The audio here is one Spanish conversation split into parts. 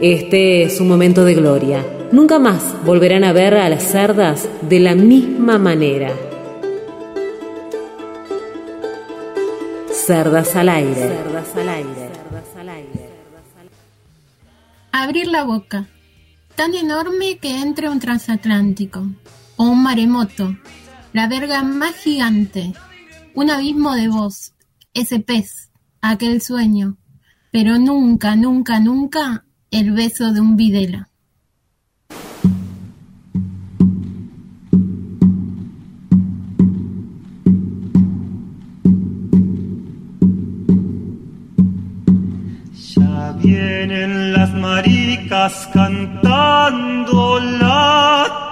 Este es un momento de gloria. Nunca más volverán a ver a las cerdas de la misma manera. Cerdas al aire. Cerdas al aire. Abrir la boca. Tan enorme que entre un transatlántico. O un maremoto. La verga más gigante. Un abismo de voz. Ese pez. Aquel sueño. Pero nunca, nunca, nunca el beso de un Videla. Ya vienen las maricas cantando la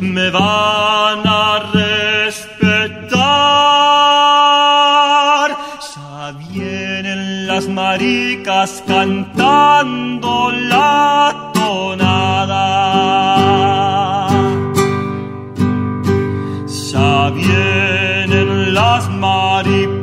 me van a respetar. Ya vienen las maricas cantando la tonada. Ya vienen las mariposas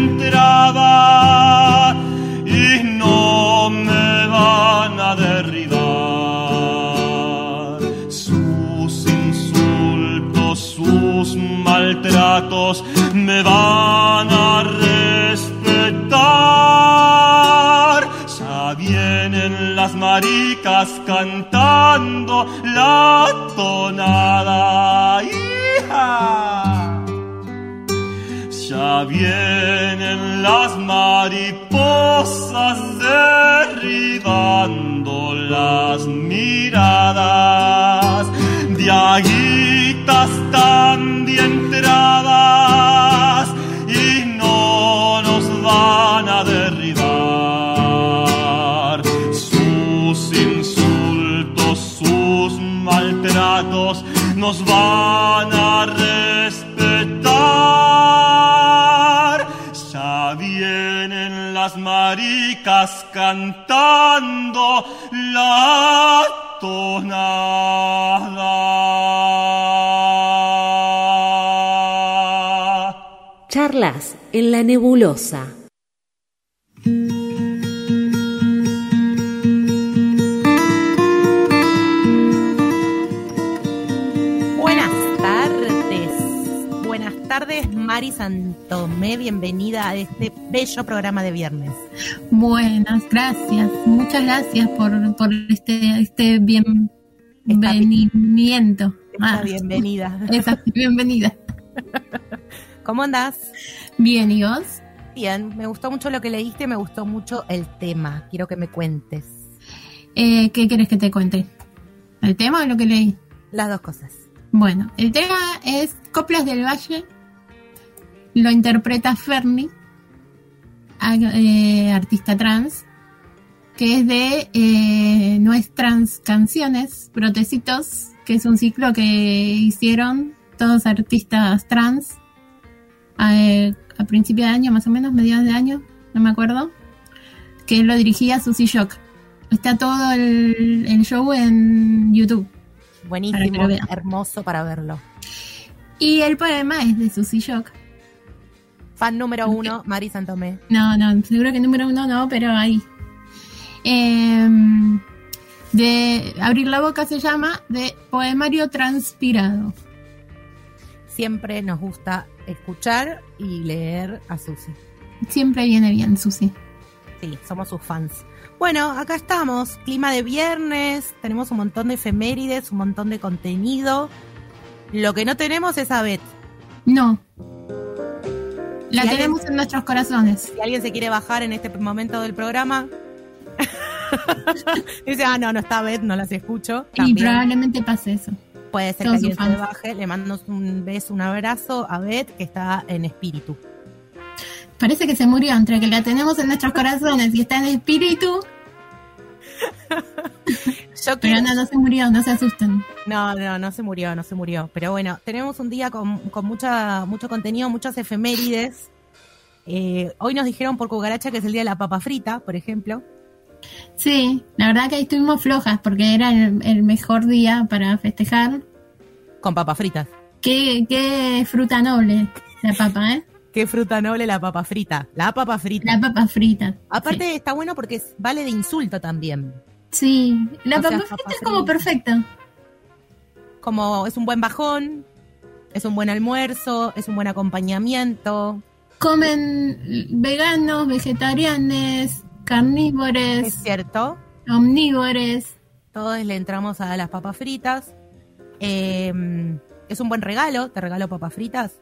entraba y no me van a derribar. Sus insultos, sus maltratos me van a respetar. Ya vienen las maricas cantando la tonada. ¡Hija! Ya vienen las mariposas derribando las miradas de aguitas tan entradas y no nos van a derribar. Sus insultos, sus maltratos nos van a las maricas cantando la tonada. Charlas en la nebulosa. Mari Santomé. Bienvenida a este bello programa de viernes. Buenas, gracias. Muchas gracias por, este, este bien, bienvenimiento. Ah, bienvenida. Esa bienvenida. ¿Cómo andás? Bien, ¿y vos? Bien, me gustó mucho lo que leíste, me gustó mucho el tema. Quiero que me cuentes. Eh, ¿Qué quieres que te cuente? ¿El tema o lo que leí? Las dos cosas. Bueno, el tema es Coplas del Valle lo interpreta Fernie, eh, artista trans, que es de eh, Nuestras Canciones, Protecitos, que es un ciclo que hicieron todos artistas trans, eh, a principio de año, más o menos, mediados de año, no me acuerdo, que lo dirigía Susie Shock. Está todo el, el show en YouTube. Buenísimo, hermoso para verlo. Y el poema es de Susie Shock. Fan número uno, Mari Santomé. No, no, seguro que número uno no, pero ahí. Em, de Abrir la boca se llama de Poemario Transpirado. Siempre nos gusta escuchar y leer a Susi. Siempre viene bien, Susi. Sí, somos sus fans. Bueno, acá estamos, clima de viernes, tenemos un montón de efemérides, un montón de contenido. Lo que no tenemos es a Beth. No. La tenemos en nuestros corazones. Si alguien se quiere bajar en este momento del programa, dice, ah, no, no está Beth, no las escucho. Y probablemente pase eso. Puede ser que alguien se baje. Le mando un beso, un abrazo a Beth, que está en espíritu. Parece que se murió entre que la tenemos en nuestros corazones y está en espíritu. Pero no, no se murió, no se asusten. No, no, no se murió, no se murió. Pero bueno, tenemos un día con, con mucha, mucho contenido, muchas efemérides. Eh, hoy nos dijeron por cucaracha que es el día de la papa frita, por ejemplo. Sí, la verdad que ahí estuvimos flojas porque era el, mejor día para festejar. Con papas fritas. Qué, qué fruta noble la papa, ¿eh? Qué fruta noble la papa frita. La papa frita. La papa frita. Aparte está bueno porque vale de insulto también. Sí, la papa frita es como perfecta. Como es un buen bajón, es un buen almuerzo, es un buen acompañamiento. Comen veganos, vegetarianos, carnívores. Es cierto. Omnívores. Todos le entramos a las papas fritas. Eh, es un buen regalo, te regalo papas fritas.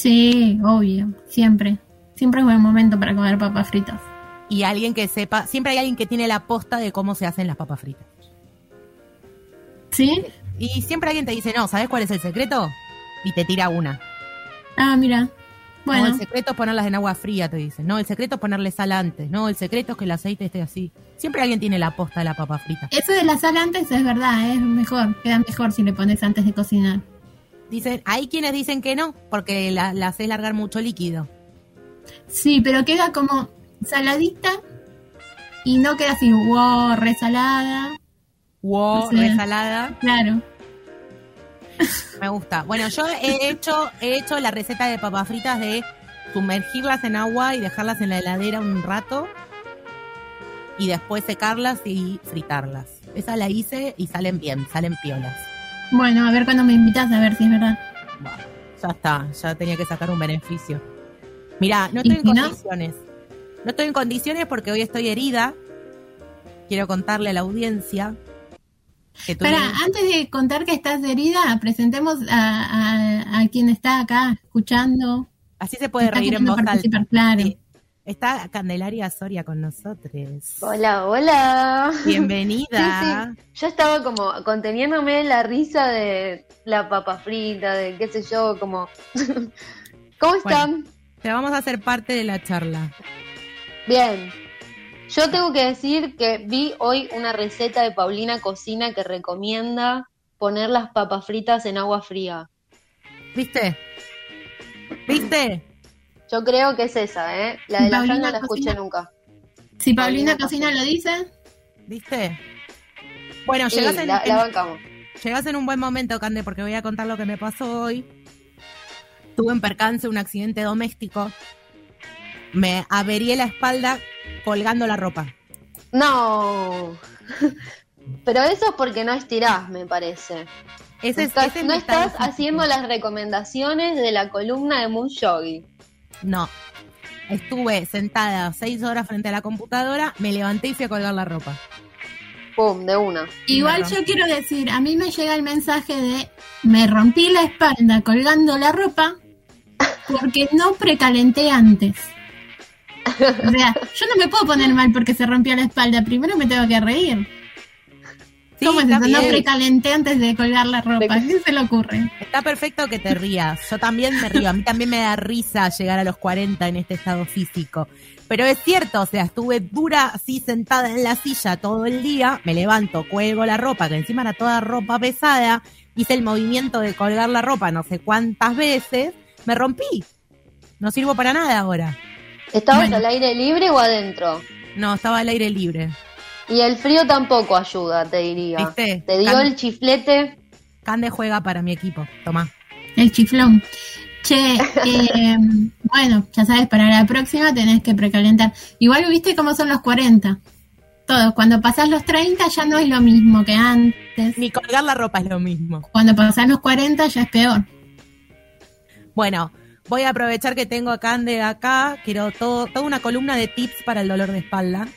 Sí, obvio, siempre. Siempre es buen momento para comer papas fritas. Y alguien que sepa, siempre hay alguien que tiene la posta de cómo se hacen las papas fritas. ¿Sí? Y siempre alguien te dice, no, ¿sabes cuál es el secreto? Y te tira una. Ah, mira. Bueno. No, el secreto es ponerlas en agua fría, te dicen. No, el secreto es ponerle sal antes. No, el secreto es que el aceite esté así. Siempre alguien tiene la posta de la papa frita. Eso de la sal antes es verdad, es mejor. Queda mejor si le pones antes de cocinar. Dicen, hay quienes dicen que no, porque la, la haces largar mucho líquido. Sí, pero queda como saladita y no queda así, wow, resalada. Wow, resalada. Claro. Me gusta. Bueno, yo he hecho, he hecho la receta de papas fritas de sumergirlas en agua y dejarlas en la heladera un rato y después secarlas y fritarlas. Esa la hice y salen bien, salen piolas. Bueno, a ver cuando me invitas a ver si es verdad. Bueno, ya está, ya tenía que sacar un beneficio. Mira, no estoy en condiciones. No? estoy en condiciones porque hoy estoy herida. Quiero contarle a la audiencia. Que antes de contar que estás herida, presentemos a, quien está acá escuchando. Así se puede reír en voz alta. Claro. Está Candelaria Soria con nosotros. Hola, hola. Bienvenida. Yo estaba como conteniéndome la risa de la papa frita, de qué sé yo, como... ¿Cómo están? te vamos a hacer parte de la charla. Bien. Yo tengo que decir que vi hoy una receta de Paulina Cocina que recomienda poner las papas fritas en agua fría. ¿Viste? ¿Viste? Yo creo que es esa, ¿eh? La de la no la escuché nunca. Si Paulina, Cocina lo dice. ¿Viste? Bueno, llegas en, la, bancamos. Llegas en un buen momento, Cande, porque voy a contar lo que me pasó hoy. Tuve en percance un accidente doméstico. Me averié la espalda colgando la ropa. No. Pero eso es porque no estirás, me parece. Ese, no estás haciendo las recomendaciones de la columna de Moon Yogi. No. Estuve sentada seis horas frente a la computadora, me levanté y fui a colgar la ropa. Pum, de una. Igual yo quiero decir, a mí me llega el mensaje de me rompí la espalda colgando la ropa porque no precalenté antes. O sea, yo no me puedo poner mal porque se rompió la espalda. Primero me tengo que reír. ¿Cómo es eso? No precalenté antes de colgar la ropa. ¿Qué se le ocurre? Está perfecto que te rías. Yo también me río. A mí también me da risa llegar a los 40 en este estado físico. Pero es cierto, o sea, estuve dura así sentada en la silla todo el día. Me levanto, cuelgo la ropa, que encima era toda ropa pesada. Hice el movimiento de colgar la ropa no sé cuántas veces. Me rompí. No sirvo para nada ahora. ¿Estabas al aire libre o adentro? No, estaba al aire libre. Y el frío tampoco ayuda, te diría. ¿Te dio el chiflete? Cande juega para mi equipo, toma. El chiflón. Che, eh, bueno, ya sabes, para la próxima tenés que precalentar. Igual viste cómo son los 40. Todos, cuando pasás los 30 ya no es lo mismo que antes. Ni colgar la ropa es lo mismo. Cuando pasás los 40 ya es peor. Bueno, voy a aprovechar que tengo a Cande acá. Quiero todo, toda una columna de tips para el dolor de espalda.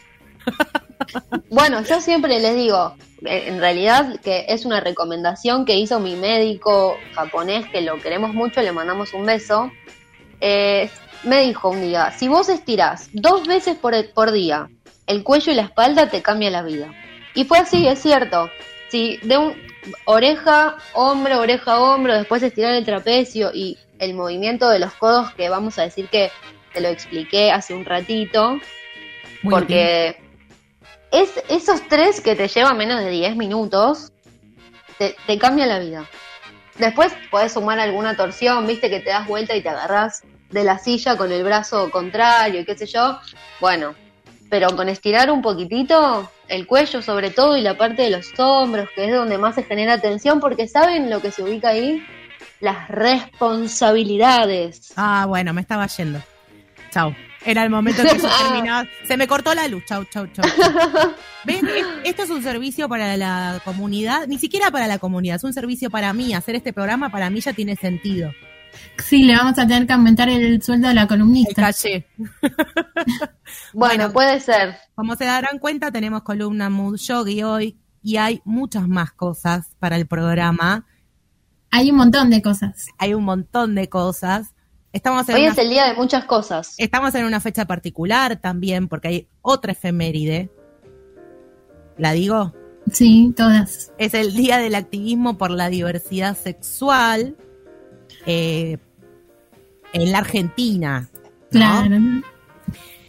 Bueno, yo siempre les digo, en realidad que es una recomendación que hizo mi médico japonés, que lo queremos mucho, le mandamos un beso. Eh, me dijo un día, si vos estirás dos veces por, por día el cuello y la espalda, te cambia la vida. Y fue así, es cierto. Si de un oreja, hombro, oreja, hombro, después estirar el trapecio y el movimiento de los codos, que vamos a decir que te lo expliqué hace un ratito, porque es esos tres que te llevan menos de 10 minutos, te, te cambia la vida. Después puedes sumar alguna torsión, viste que te das vuelta y te agarras de la silla con el brazo contrario y qué sé yo. Bueno, pero con estirar un poquitito el cuello sobre todo y la parte de los hombros, que es donde más se genera tensión, porque ¿saben lo que se ubica ahí? Las responsabilidades. Ah, bueno, me estaba yendo. Chao. Era el momento que se terminaba. Se me cortó la luz. Chau, chau, chau. ¿Ven? Esto es un servicio para la comunidad. Ni siquiera para la comunidad. Es un servicio para mí. Hacer este programa para mí ya tiene sentido. Sí, le vamos a tener que aumentar el sueldo de la columnista. El caché. bueno, puede ser. Como se darán cuenta, tenemos columna Mood Yogi hoy y hay muchas más cosas para el programa. Hay un montón de cosas. Hay un montón de cosas. Hoy es el día de muchas cosas. Estamos en una fecha particular también, porque hay otra efeméride. ¿La digo? Sí, todas. Es el Día del Activismo por la Diversidad Sexual eh, en la Argentina. Claro.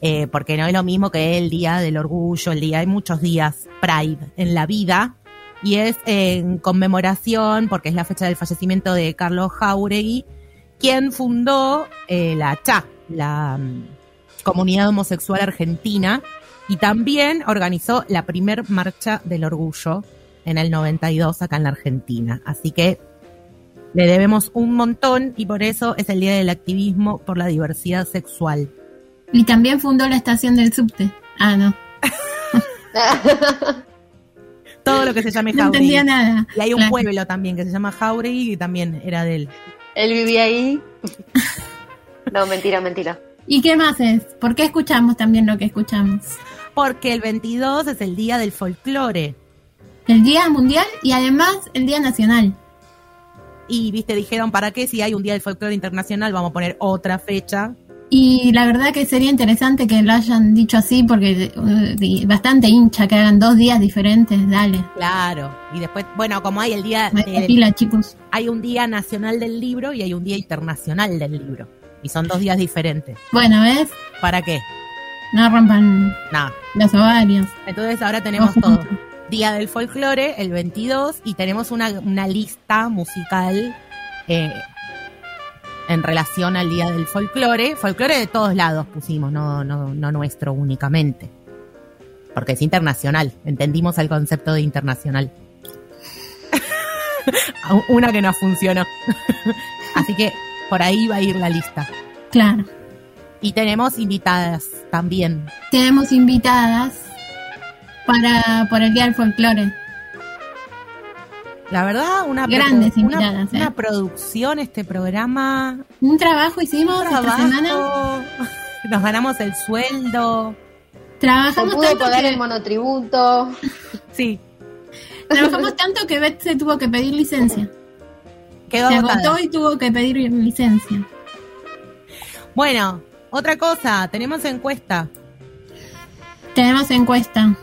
Eh, porque no es lo mismo que el Día del Orgullo, el día, hay muchos días Pride en la vida. Y es en conmemoración, porque es la fecha del fallecimiento de Carlos Jauregui, quien fundó eh, la CHA, la mm, Comunidad Homosexual Argentina, y también organizó la primer marcha del orgullo en el 92 acá en la Argentina. Así que le debemos un montón y por eso es el Día del Activismo por la Diversidad Sexual. Y también fundó la estación del subte. Ah, no. Todo lo que se llame Jauregui. No entendía nada. Y hay un pueblo también que se llama Jauregui y también era de él. Él vivía ahí. no, mentira, mentira. ¿Y qué más es? ¿Por qué escuchamos también lo que escuchamos? Porque el 22 es el día del folclore. El día mundial y además el día nacional. Y, viste, dijeron, ¿para qué si hay un día del folclore internacional vamos a poner otra fecha? Y la verdad que sería interesante que lo hayan dicho así porque uh, bastante hincha que hagan dos días diferentes, dale. Claro. Y después, bueno, como hay el día chicos. Hay un día nacional del libro y hay un día internacional del libro. Y son dos días diferentes. Bueno, ¿ves? ¿Para qué? No rompan los ovarios. Entonces ahora tenemos todo. Día del folclore, el 22, y tenemos una, una lista musical eh, en relación al Día del Folclore. Folclore de todos lados pusimos, no, no, no nuestro únicamente. Porque es internacional, entendimos el concepto de internacional. Una que no funcionó. Así que por ahí va a ir la lista. Claro. Y tenemos invitadas también. Tenemos invitadas para por el Día del Folclore. La verdad, una, Grandes una, ¿eh? producción, este programa. Un trabajo hicimos esta semana. Nos ganamos el sueldo. Trabajamos tanto pagar el monotributo. Sí. Trabajamos tanto que Beth se tuvo que pedir licencia. Quedó se agotó y tuvo que pedir licencia. Bueno, otra cosa, tenemos encuesta. Tenemos encuesta.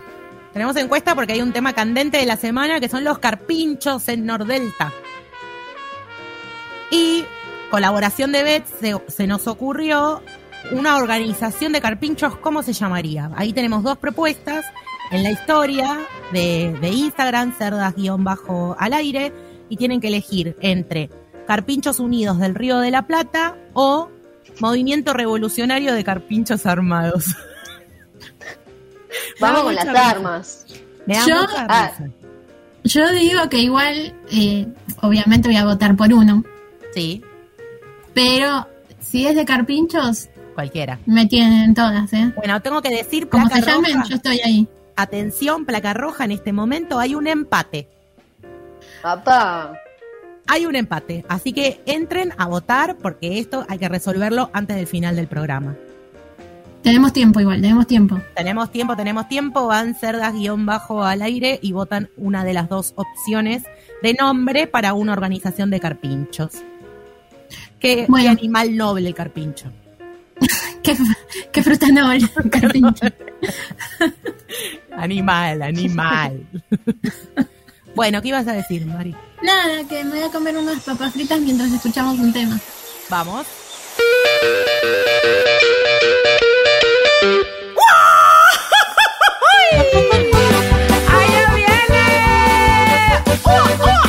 Tenemos encuesta porque hay un tema candente de la semana que son los carpinchos en Nordelta. Y colaboración de Beth se, nos ocurrió una organización de carpinchos, ¿cómo se llamaría? Ahí tenemos dos propuestas en la historia de, de Instagram, cerdas-al aire, y tienen que elegir entre Carpinchos Unidos del Río de la Plata o Movimiento revolucionario de carpinchos armados. Vamos con las armas. Me da Yo- mucha Ah. Yo digo que igual, eh, obviamente voy a votar por uno, Sí, pero si es de carpinchos, cualquiera. me tienen todas, ¿eh? Bueno, tengo que decir, Como se llamen, roja. yo estoy ahí. Atención, placa roja, en este momento hay un empate. Papá. Hay un empate, así que entren a votar porque esto hay que resolverlo antes del final del programa. Tenemos tiempo igual, tenemos tiempo. Tenemos tiempo, tenemos tiempo, van cerdas guion bajo al aire y votan una de las dos opciones de nombre para una organización de carpinchos. Qué, Bueno. qué animal noble el carpincho. Qué, qué fruta noble, carpincho. Animal, animal. bueno, ¿qué ibas a decir, Mari? Nada, que me voy a comer unas papas fritas mientras escuchamos un tema. Vamos. ¡Allá viene! ¡Uh, uh,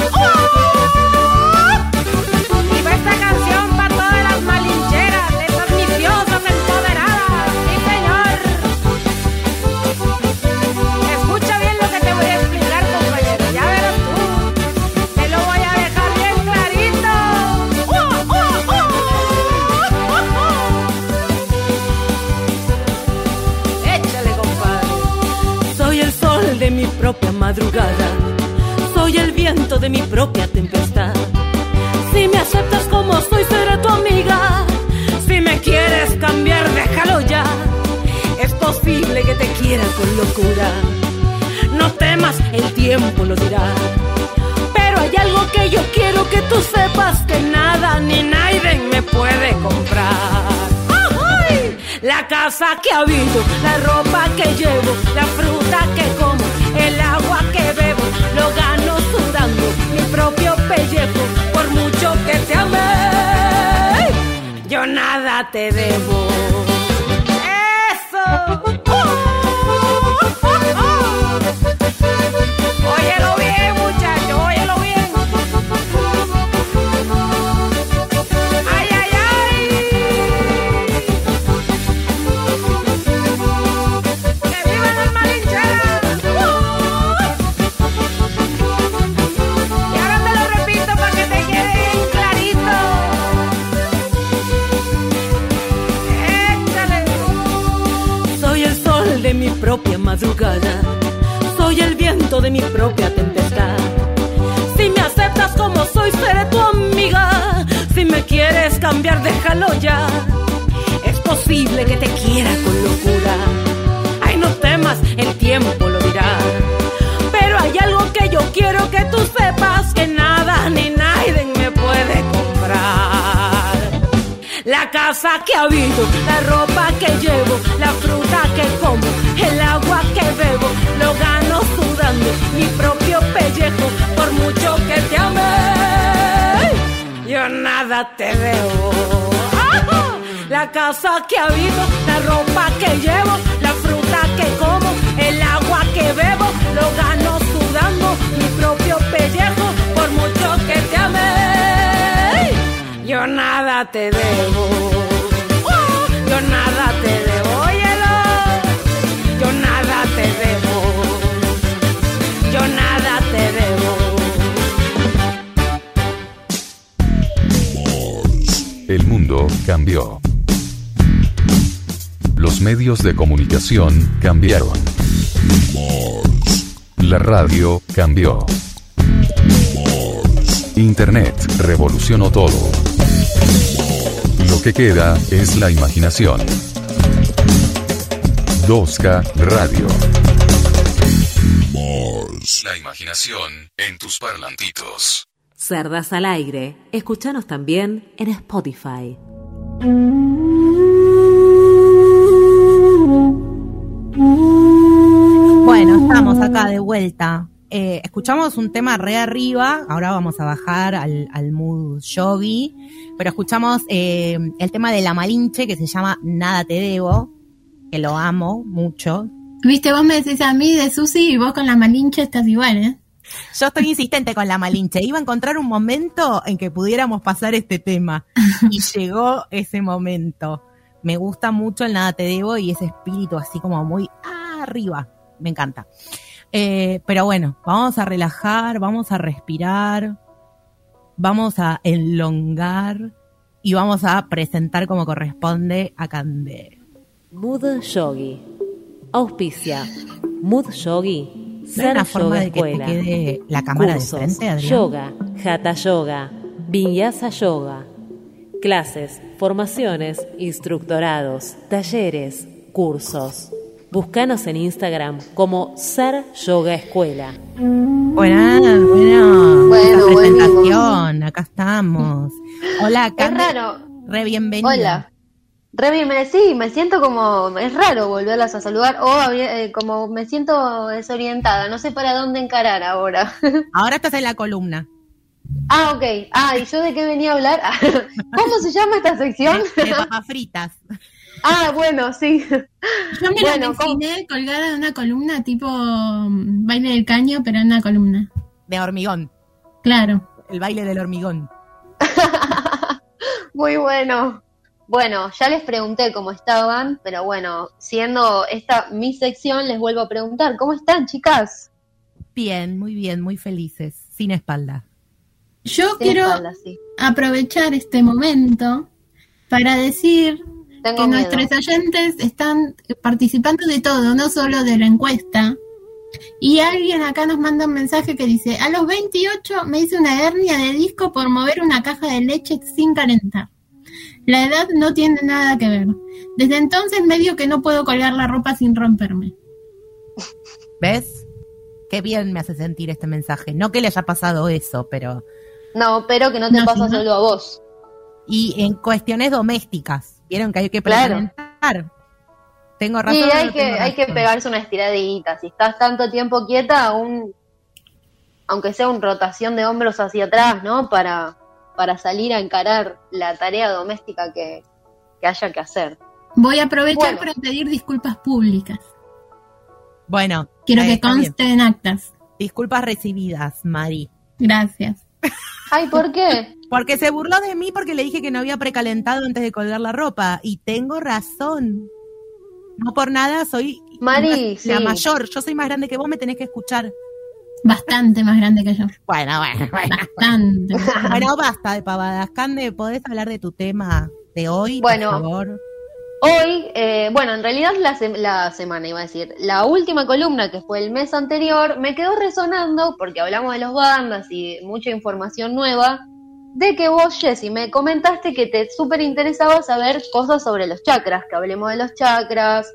soy el viento de mi propia tempestad. Si me aceptas como soy, seré tu amiga. Si me quieres cambiar, déjalo ya. Es posible que te quiera con locura. No temas, el tiempo lo dirá. Pero hay algo que yo quiero que tú sepas que nada ni nadie me puede comprar. La casa que habito, la ropa que llevo, la fruta que como, lo gano sudando mi propio pellejo, por mucho que te amé, yo nada te debo. ¡Eso! Óyelo bien, propia madrugada, soy el viento de mi propia tempestad. Si me aceptas como soy, seré tu amiga. Si me quieres cambiar, déjalo ya. Es posible que te quiera con locura. Ay, no temas, el tiempo lo dirá. Pero hay algo que yo quiero que tú sepas casa que habito, la ropa que llevo, la fruta que como, el agua que bebo, lo gano sudando mi propio pellejo, por mucho que te amé, yo nada te debo. La casa que habito, la ropa que llevo, la fruta que como, el agua que bebo, lo gano sudando mi propio pellejo, por mucho que te amé yo nada te debo. Oh, yo nada te debo, óyelo. Yo nada te debo. Yo nada te debo. El mundo cambió. Los medios de comunicación cambiaron. La radio cambió. Internet revolucionó todo. Lo que queda es la imaginación. 2K Radio. La imaginación en tus parlantitos. Cerdas al aire. Escúchanos también en Spotify. Bueno, estamos acá de vuelta. Eh, escuchamos un tema re arriba, ahora vamos a bajar al, al mood yogi, pero escuchamos eh, el tema de la Malinche que se llama Nada te debo, que lo amo mucho. Viste, vos me decís a mí de Susi y vos con la malinche estás igual, ¿eh? Yo estoy insistente con la Malinche. Iba a encontrar un momento en que pudiéramos pasar este tema. Y llegó ese momento. Me gusta mucho el Nada Te Debo y ese espíritu así como muy arriba. Me encanta. Eh, pero bueno, vamos a relajar, vamos a respirar, vamos a enlongar y vamos a presentar como corresponde a Cande. Mood Yogi. Auspicia. Mood Yogi. ¿No una forma Yoga de que te Escuela. quede la cámara Cursos, de frente, Adrián? yoga, hatha yoga, vinyasa yoga. Clases, formaciones, instructorados, talleres, cursos. Búscanos en Instagram como Ser Yoga Escuela. Buena, bueno, Bueno, la presentación, acá estamos. Hola, Es Cande, raro. re bienvenida. Hola. Re bien, me, sí, me siento como, es raro volverlas a saludar o eh, como me siento desorientada, no sé para dónde encarar ahora. Ahora estás en la columna. ah, ok. Ah, ¿y yo de qué venía a hablar? ¿Cómo se llama esta sección? De, de papas fritas. ah, bueno, sí. Yo me Bueno, lo imaginé colgada en una columna tipo mm, baile del caño, pero en una columna. De hormigón. Claro. El baile del hormigón. Muy bueno. Bueno, ya les pregunté cómo estaban, pero bueno, siendo esta mi sección, les vuelvo a preguntar, ¿cómo están, chicas? Bien, muy bien, muy felices. Sin espalda. Yo Sin quiero espalda, sí. aprovechar este momento para decir Tengo que miedo. nuestros oyentes están participando de todo, no solo de la encuesta. Y alguien acá nos manda un mensaje que dice, a los 28 me hice una hernia de disco por mover una caja de leche sin calentar. La edad no tiene nada que ver. Desde entonces medio que no puedo colgar la ropa sin romperme. ¿Ves? Qué bien me hace sentir este mensaje. No que le haya pasado eso, pero... No, pero que no te No, pasa solo a vos. Y en cuestiones domésticas. Vieron que hay que Claro. presentar. Tengo razón. Sí, hay no que, tengo hay que pegarse una estiradita. Si estás tanto tiempo quieta, aún, aunque sea una rotación de hombros hacia atrás, ¿no? Para, para salir a encarar la tarea doméstica que, que haya que hacer. Voy a aprovechar Bueno. para pedir disculpas públicas. Bueno, Quiero eh, que está bien. conste en actas. Disculpas recibidas, Mari. Gracias. Ay, ¿por qué? Porque se burló de mí porque le dije que no había precalentado antes de colgar la ropa. Y tengo razón. No por nada soy Mari, la sí. mayor. Yo soy más grande que vos, me tenés que escuchar. Bastante más grande que yo. Bueno, bueno, bueno. Bastante. más grande. Bueno, basta de pavadas. Cande, ¿podés hablar de tu tema de hoy, Bueno. por favor? Hoy, eh, bueno, en realidad la, se- la semana iba a decir, la última columna que fue el mes anterior me quedó resonando porque hablamos de los bandas y mucha información nueva, de que vos, Jessy, me comentaste que te súper interesaba saber cosas sobre los chakras, que hablemos de los chakras,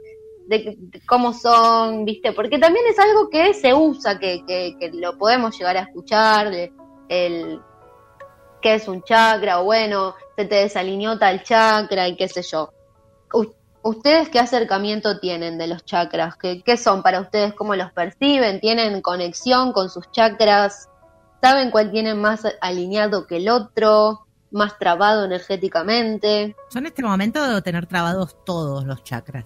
de, cómo son, ¿viste? Porque también es algo que se usa, que, que, que lo podemos llegar a escuchar, de- el qué es un chakra, o bueno, se te desalineó tal chakra y qué sé yo. ¿Ustedes qué acercamiento tienen de los chakras? ¿Qué, ¿Qué son para ustedes? ¿Cómo los perciben? ¿Tienen conexión con sus chakras? ¿Saben cuál tienen más alineado que el otro? ¿Más trabado energéticamente? Yo en este momento debo tener trabados todos los chakras.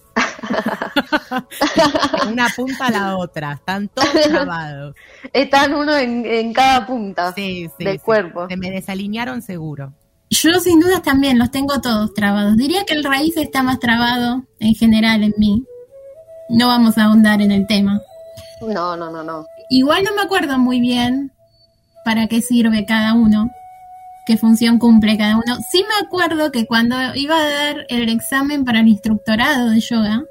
De una punta a la otra. Están todos trabados. Están uno en, en cada punta Sí, sí. del sí. cuerpo. Se me desalinearon seguro. Yo sin dudas también los tengo todos trabados. Diría que el raíz está más trabado en general en mí. No vamos a ahondar en el tema. No, no, no, no. Igual no me acuerdo muy bien para qué sirve cada uno, qué función cumple cada uno. Sí me acuerdo que cuando iba a dar el examen para el instructorado de yoga,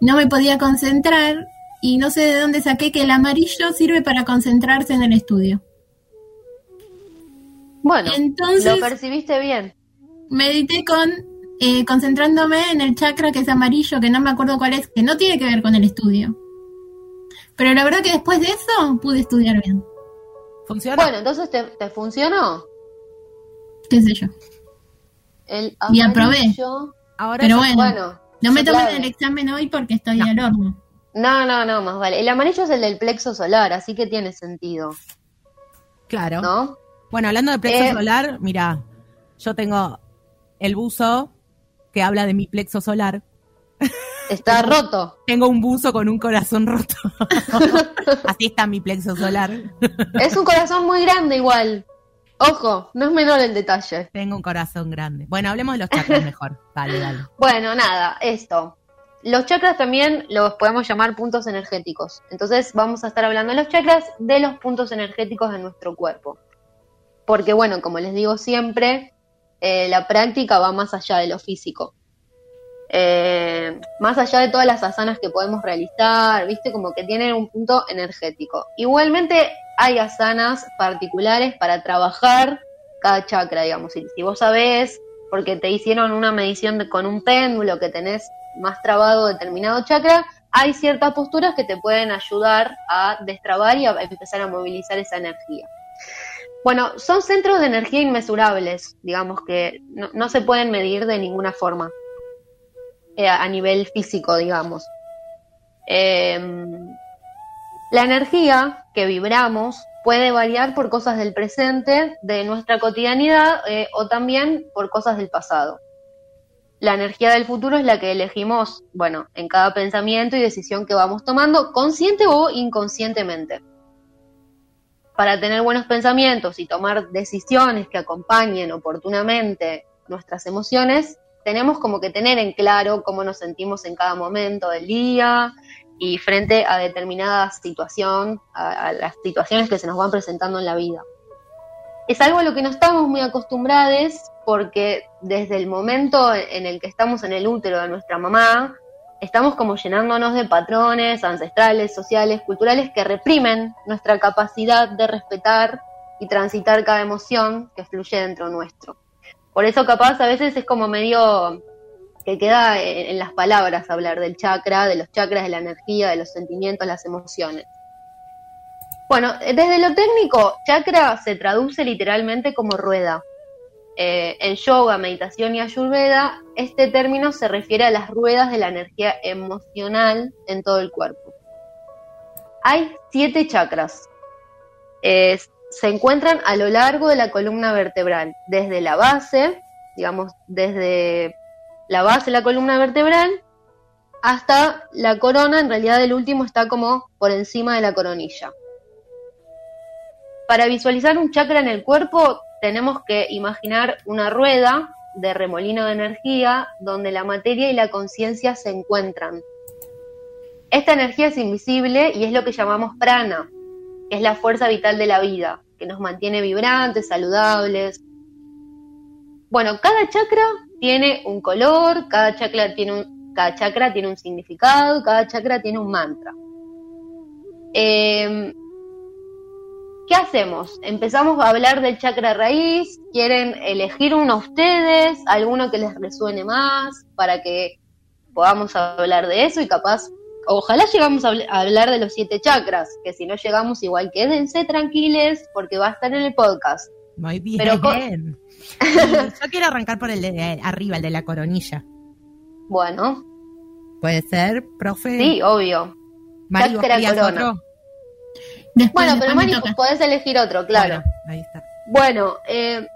no me podía concentrar y no sé de dónde saqué que el amarillo sirve para concentrarse en el estudio. Bueno, Entonces- lo percibiste bien. Medité con eh, concentrándome en el chakra que es amarillo, que no me acuerdo cuál es, que no tiene que ver con el estudio. Pero la verdad que después de eso pude estudiar bien. ¿Funciona? Bueno, entonces te, te funcionó. qué sé yo. El Y aprobé. amarillo- Ahora Pero bueno, Bueno, no me tomen el examen hoy porque estoy No. al horno. No, no, no, más vale. El amarillo es el del plexo solar, así que tiene sentido, claro. ¿no? Bueno, hablando de plexo Eh, solar, mira, yo tengo el buzo que habla de mi plexo solar. Está roto. Tengo un buzo con un corazón roto. Así está mi plexo solar. Es un corazón muy grande igual. Ojo, no es menor el detalle. Tengo un corazón grande. Bueno, hablemos de los chakras mejor. Dale, dale. Bueno, nada, esto. Los chakras también los podemos llamar puntos energéticos. Entonces vamos a estar hablando de los chakras, de los puntos energéticos de nuestro cuerpo. Porque bueno, como les digo siempre, eh, la práctica va más allá de lo físico. Eh, más allá de todas las asanas que podemos realizar, viste, como que tienen un punto energético. Igualmente hay asanas particulares para trabajar cada chakra, digamos. Si, si vos sabés, porque te hicieron una medición con un péndulo que tenés más trabado determinado chakra, hay ciertas posturas que te pueden ayudar a destrabar y a empezar a movilizar esa energía. Bueno, son centros de energía inmesurables, digamos que no se pueden medir de ninguna forma eh, a nivel físico, digamos. Em, la energía que vibramos puede variar por cosas del presente, de nuestra cotidianidad eh, o también por cosas del pasado. La energía del futuro es la que elegimos, bueno, en cada pensamiento y decisión que vamos tomando, consciente o inconscientemente. Para tener buenos pensamientos y tomar decisiones que acompañen oportunamente nuestras emociones, tenemos como que tener en claro cómo nos sentimos en cada momento del día y frente a determinada situación, a, a las situaciones que se nos van presentando en la vida. Es algo a lo que no estamos muy acostumbrados porque desde el momento en el que estamos en el útero de nuestra mamá, estamos como llenándonos de patrones ancestrales, sociales, culturales que reprimen nuestra capacidad de respetar y transitar cada emoción que fluye dentro nuestro. Por eso capaz a veces es como medio que queda en, las palabras hablar del chakra, de los chakras, de la energía, de los sentimientos, las emociones. Bueno, desde lo técnico, chakra se traduce literalmente como rueda. Eh, en yoga, meditación y ayurveda, este término se refiere a las ruedas de la energía emocional en todo el cuerpo. Hay siete chakras. Eh, se encuentran a lo largo de la columna vertebral, desde la base, digamos, desde la base de la columna vertebral hasta la corona, en realidad el último está como por encima de la coronilla. Para visualizar un chakra en el cuerpo tenemos que imaginar una rueda de remolino de energía donde la materia y la conciencia se encuentran. Esta energía es invisible y es lo que llamamos prana, es la fuerza vital de la vida, que nos mantiene vibrantes, saludables. Bueno, cada chakra tiene un color, cada chakra tiene un, cada chakra tiene un significado, cada chakra tiene un mantra. Eh, ¿Qué hacemos? Empezamos a hablar del chakra raíz, quieren elegir uno ustedes, alguno que les resuene más, para que podamos hablar de eso y capaz, ojalá llegamos a habl- a hablar de los siete chakras, que si no llegamos igual quédense tranquiles porque va a estar en el podcast. Muy bien. Pero Yo quiero arrancar por el de arriba, el de la coronilla. Bueno, ¿Puede ser, profe? sí, obvio. Mari, ¿vos chakra querías corona. Después, Bueno, pero Mari, podés elegir otro, claro. Bueno, ahí está. Bueno, eh,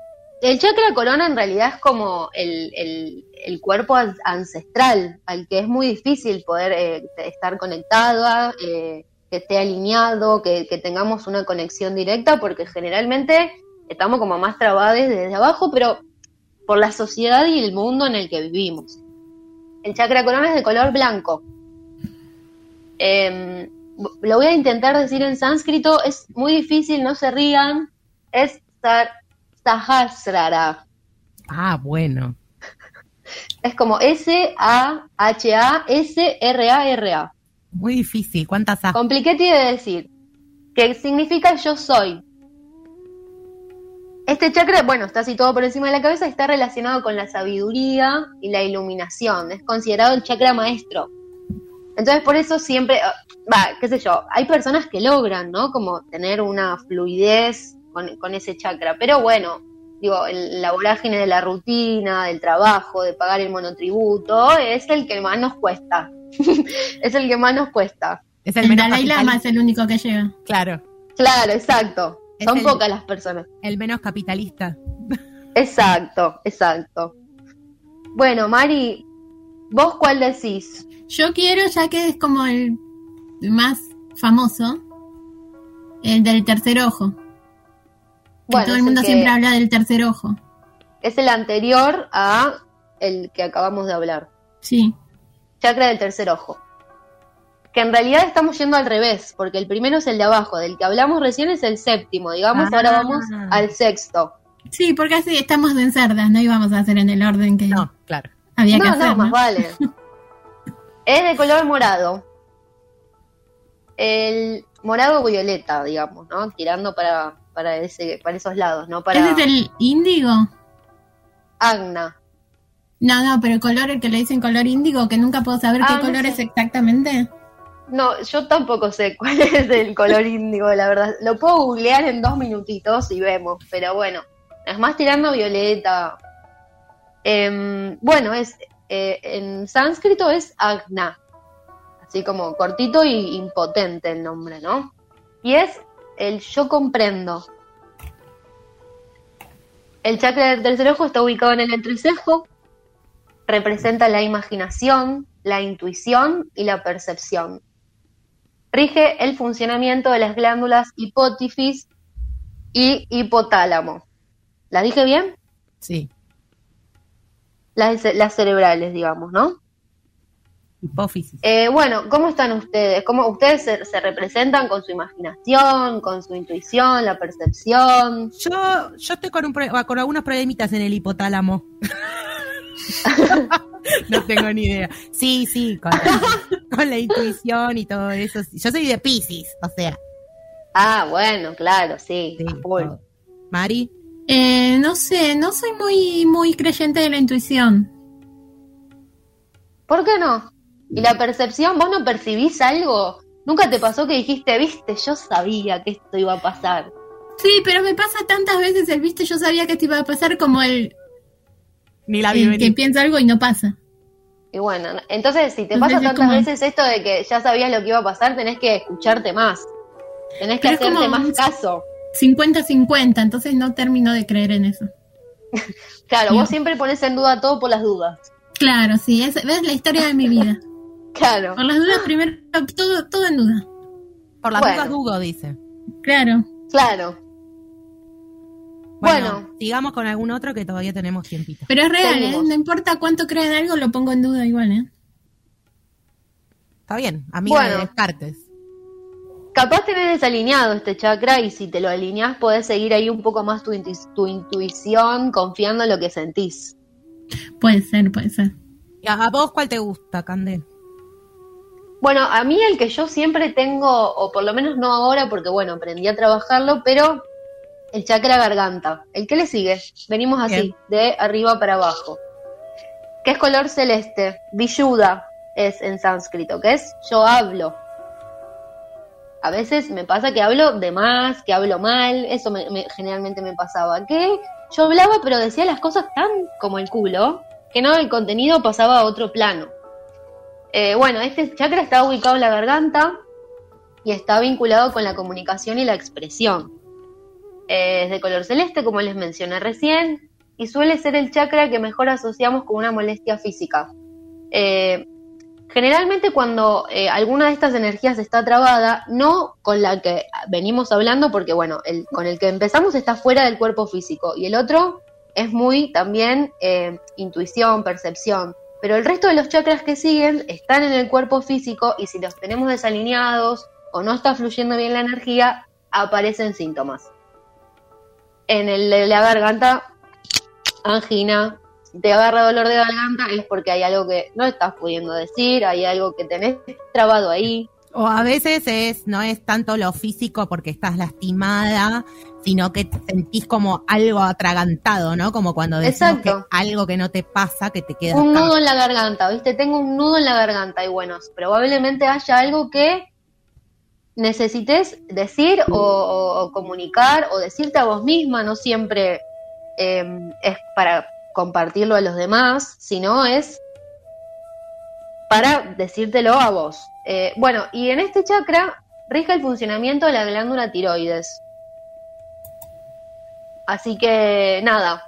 el chakra corona en realidad es como el, el- el cuerpo an- ancestral, al que es muy difícil poder eh, estar conectado, eh, que esté alineado, que, tengamos una conexión directa, porque generalmente estamos como más trabados desde abajo, pero por la sociedad y el mundo en el que vivimos. El chakra corona es de color blanco. Em, lo voy a intentar decir en sánscrito, es muy difícil, no se rían, es Sahasrara. Ah, bueno. Es como S-A-H-A-S-R-A-R-A. Muy difícil. ¿Cuántas A? Compliquete de decir, que significa yo soy. Este chakra, bueno, está situado por encima de la cabeza, está relacionado con la sabiduría y la iluminación. Es considerado el chakra maestro. Entonces, por eso siempre, ah, va, qué sé yo, hay personas que logran, ¿no? Como tener una fluidez con, con ese chakra. Pero bueno, digo, el- la vorágine de la rutina, del trabajo, de pagar el monotributo, es el que más nos cuesta. es el que más nos cuesta. Es El menos Dalai Lama es el único que llega. Claro. Claro, exacto. Es Son el- pocas las personas. El menos capitalista. Exacto, exacto. Bueno, Mari, ¿Vos cuál decís? Yo quiero, ya que es como el más famoso, el del tercer ojo. Bueno, todo es el mundo que- siempre habla del tercer ojo. Es el anterior a el que acabamos de hablar. Sí. Chakra del tercer ojo. Que en realidad estamos yendo al revés, porque el primero es el de abajo, del que hablamos recién es el séptimo, digamos, Ah. ahora vamos al sexto. Sí, porque así estamos en cerdas, no íbamos a hacer en el orden que No, claro. había que No, hacer. no, más ¿no? vale. es de color morado. El morado violeta, digamos, ¿no? Tirando para, para, ese, para esos lados, ¿no? Para ¿Ese es el índigo? Agna. No, no, pero el color, el que le dicen color índigo, que nunca puedo saber Ah, qué no color sé. es exactamente. No, yo tampoco sé cuál es el color índigo, la verdad. Lo puedo googlear en dos minutitos y vemos, pero bueno, es más tirando violeta. Em, bueno, es eh, en sánscrito es Agna, así como cortito y impotente el nombre, ¿no? Y es el yo comprendo. El chakra del tercer ojo está ubicado en el entrecejo, representa la imaginación, la intuición y la percepción. Rige el funcionamiento de las glándulas hipófisis y hipotálamo. ¿Las dije bien? Sí. Las, las cerebrales, digamos, ¿no? Hipófisis. Eh, bueno, ¿cómo están ustedes? ¿Cómo ustedes se, se representan con su imaginación, con su intuición, la percepción? Yo, yo estoy con, un pro- con algunos problemitas en el hipotálamo. no tengo ni idea. Sí, sí, con, con la intuición y todo eso. Yo soy de Pisces, o sea. Ah, bueno, claro, sí. sí. Mari, Eh, no sé, no soy muy, muy creyente de la intuición. ¿Por qué no? ¿Y la percepción? ¿Vos no percibís algo? ¿Nunca te pasó que dijiste, viste, yo sabía que esto iba a pasar? Sí, pero me pasa tantas veces el viste, yo sabía que esto iba a pasar como el, ni la vi el que piensa algo y no pasa. Y bueno, entonces si te Entonces pasa es tantas como- veces esto de que ya sabías lo que iba a pasar, tenés que escucharte más. Tenés que Pero es hacerte como más un- caso. 50-50, entonces no termino de creer en eso. Claro, vos siempre pones en duda todo por las dudas. Claro, sí, es, ves la historia de mi vida. Claro. Por las dudas, primero, todo, todo en duda. Por las Bueno. dudas dudo, dice. Claro. Claro. Bueno, Bueno. sigamos con algún otro que todavía tenemos tiempito. Pero es real, ¿eh? No importa cuánto creo en algo, lo pongo en duda igual, ¿eh? Está bien, amiga Bueno. de Descartes. Capaz tenés desalineado este chakra y si te lo alineás podés seguir ahí un poco más tu, intu- tu intuición confiando en lo que sentís. Puede ser, puede ser. ¿Y a vos cuál te gusta, Cande? Bueno, a mí el que yo siempre tengo, o por lo menos no ahora, porque bueno, aprendí a trabajarlo, pero el chakra garganta. ¿El que le sigue? Venimos así, Bien. de arriba para abajo. Que es color celeste. Vishuddha es en sánscrito, que es yo hablo. A veces me pasa que hablo de más, que hablo mal, eso me- me- generalmente me pasaba. Que yo hablaba pero decía las cosas tan como el culo, que no, el contenido pasaba a otro plano. Eh, bueno, este chakra está ubicado en la garganta y está vinculado con la comunicación y la expresión. Eh, es de color celeste, como les mencioné recién, y suele ser el chakra que mejor asociamos con una molestia física. Eh, generalmente cuando alguna de estas energías está trabada, no con la que venimos hablando, porque bueno, el, con el que empezamos está fuera del cuerpo físico, y el otro es muy también intuición, percepción. Pero el resto de los chakras que siguen están en el cuerpo físico y si los tenemos desalineados o no está fluyendo bien la energía, aparecen síntomas. En el de la garganta, angina. Te agarra dolor de garganta es porque hay algo que no estás pudiendo decir, hay algo que tenés trabado ahí. O a veces es, no es tanto lo físico porque estás lastimada, sino que te sentís como algo atragantado, ¿no? Como cuando decís Exacto. algo que no te pasa, que te queda Un acá. nudo en la garganta, ¿viste? Tengo un nudo en la garganta y bueno, probablemente haya algo que necesites decir o, o- o comunicar o decirte a vos misma, no siempre eh, es para compartirlo a los demás, sino es para decírtelo a vos. Eh, bueno, y en este chakra rige el funcionamiento de la glándula tiroides. Así que nada,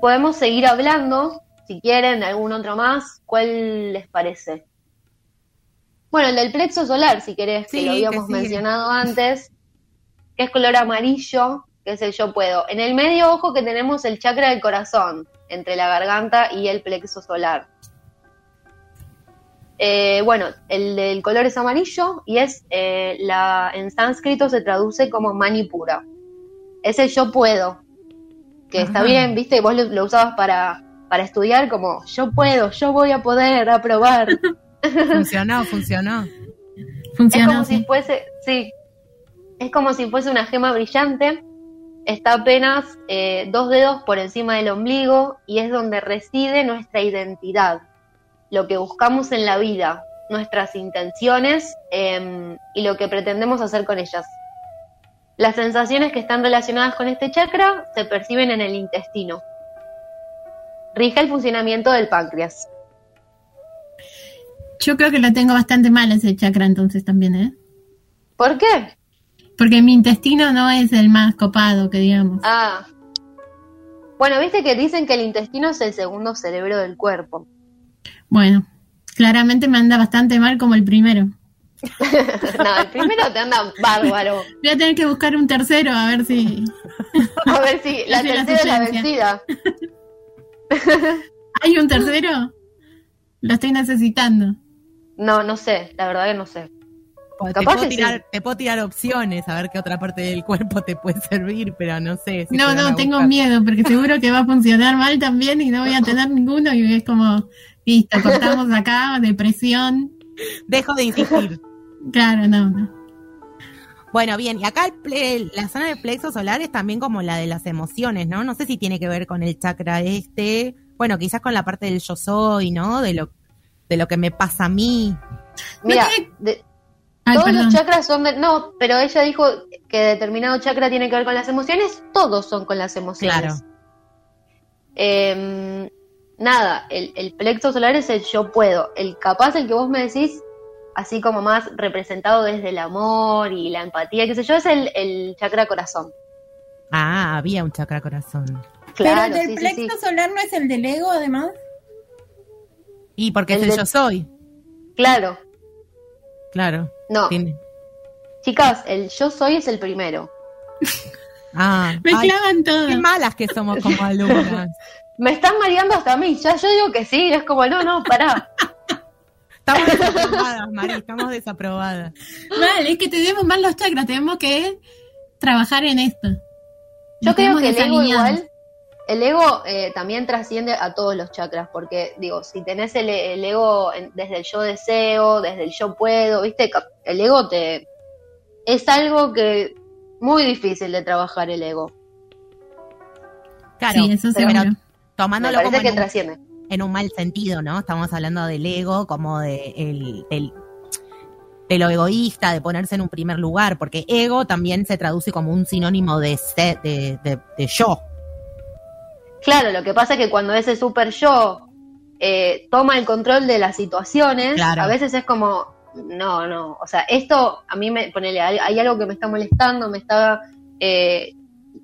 podemos seguir hablando si quieren, algún otro más, ¿cuál les parece? Bueno, el del plexo solar, si querés, Sí, que lo habíamos mencionado antes, que es color amarillo, que es el yo puedo. En el medio, ojo que tenemos el chakra del corazón, entre la garganta y el plexo solar. Eh, bueno, el del color es amarillo y es eh, la en sánscrito se traduce como manipura. Es el yo puedo, que está bien, viste, vos lo, lo usabas para, para estudiar como yo puedo, yo voy a poder aprobar. Funcionó, funcionó. Es Funcionó. como si fuese, sí, es como si fuese una gema brillante. Está apenas eh, dos dedos por encima del ombligo y es donde reside nuestra identidad, lo que buscamos en la vida, nuestras intenciones em, y lo que pretendemos hacer con ellas. Las sensaciones que están relacionadas con este chakra se perciben en el intestino. Rige el funcionamiento del páncreas. Yo creo que lo tengo bastante mal ese chakra entonces también, ¿eh? ¿Por qué? Porque mi intestino no es el más copado, que digamos. Ah. Bueno, viste que dicen que el intestino es el segundo cerebro del cuerpo. Bueno, claramente me anda bastante mal como el primero. no, el primero te anda bárbaro. Voy a tener que buscar un tercero a ver si... A ver si la tercera es la vencida. ¿Hay un tercero? Lo estoy necesitando. No, no sé, la verdad que no sé. Te Capaz puedo, sí. tirar, te puedo tirar opciones a ver qué otra parte del cuerpo te puede servir, pero no sé. si no, no, tengo miedo porque seguro que va a funcionar mal también y no voy a tener ninguno y es como, listo, cortamos acá, depresión. Dejo de insistir. Claro, no, no. Bueno, bien, y acá el ple- la zona del plexo solar es también como la de las emociones, ¿no? No sé si tiene que ver con el chakra este, bueno, quizás con la parte del yo soy, ¿no? De lo, de lo que me pasa a mí. Mira, tiene- de- Ay, todos perdón. los chakras son... de- No, pero ella dijo que determinado chakra tiene que ver con las emociones. Todos son con las emociones. Claro. Em, nada, el, el plexo solar es el yo puedo. El capaz, el que vos me decís, así como más representado desde el amor y la empatía, qué sé yo, es el, el chakra corazón. Ah, había un chakra corazón. Claro, Pero el del sí, plexo sí. solar no es el del ego, además. Y porque El es el de- yo soy, Claro. claro. No, Tiene- chicas, el yo soy es el primero. Ah, Me ay, clavan todo. qué malas que somos como alumnas. Me están mareando hasta a mí. Ya yo digo que sí, es como, no, no, pará. Estamos desaprobadas, Mari, estamos desaprobadas. Vale, es que tenemos mal los chakras, tenemos que trabajar en esto. Yo Nos creo que el ego igual, el ego eh, también trasciende a todos los chakras, porque digo, si tenés el, el ego en- desde el yo deseo, desde el yo puedo, viste, el ego te es algo que muy difícil de trabajar el ego. Claro, Sí, eso pero. Me tomándolo como que en un, trasciende. En un mal sentido, ¿no? Estamos hablando del ego, como de, el, del- de lo egoísta, de ponerse en un primer lugar, porque ego también se traduce como un sinónimo de, ser, de, de- de yo. Claro, lo que pasa es que cuando ese super yo eh, toma el control de las situaciones, Claro. a veces es como, no, no, o sea, esto a mí me, ponele, hay, hay algo que me está molestando, me está, eh,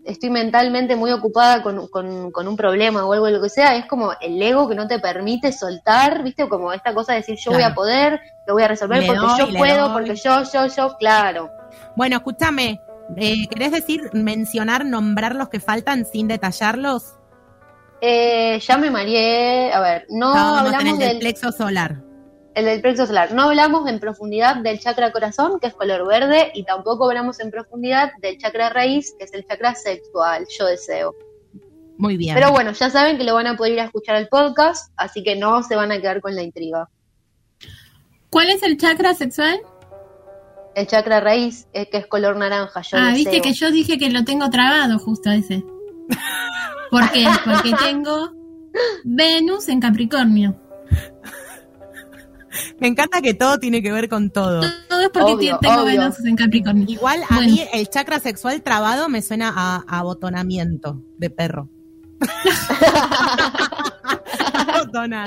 estoy mentalmente muy ocupada con, con- con un problema o algo, lo que sea, es como el ego que no te permite soltar, viste, como esta cosa de decir yo voy a poder, lo voy a resolver Le porque doy, yo puedo, doy. porque yo, yo, yo, claro. Bueno, escúchame, eh, ¿querés decir, mencionar, nombrar los que faltan sin detallarlos? Eh, ya me mareé, a ver, no el hablamos del del, plexo solar. El del plexo solar. No hablamos en profundidad del chakra corazón, que es color verde, y tampoco hablamos en profundidad del chakra raíz, que es el chakra sexual, yo deseo. Muy bien. Pero bueno, ya saben que lo van a poder ir a escuchar al podcast, así que no se van a quedar con la intriga. ¿Cuál es el chakra sexual? El chakra raíz, eh, que es color naranja, yo ah, deseo. viste que yo dije que lo tengo trabado justo ese. ¿Por qué? Porque tengo Venus en Capricornio. Me encanta que todo tiene que ver con todo. Todo es porque Obvio, tengo. Venus en Capricornio. Igual a Bueno. mí el chakra sexual trabado me suena a a abotonamiento de perro. Bueno,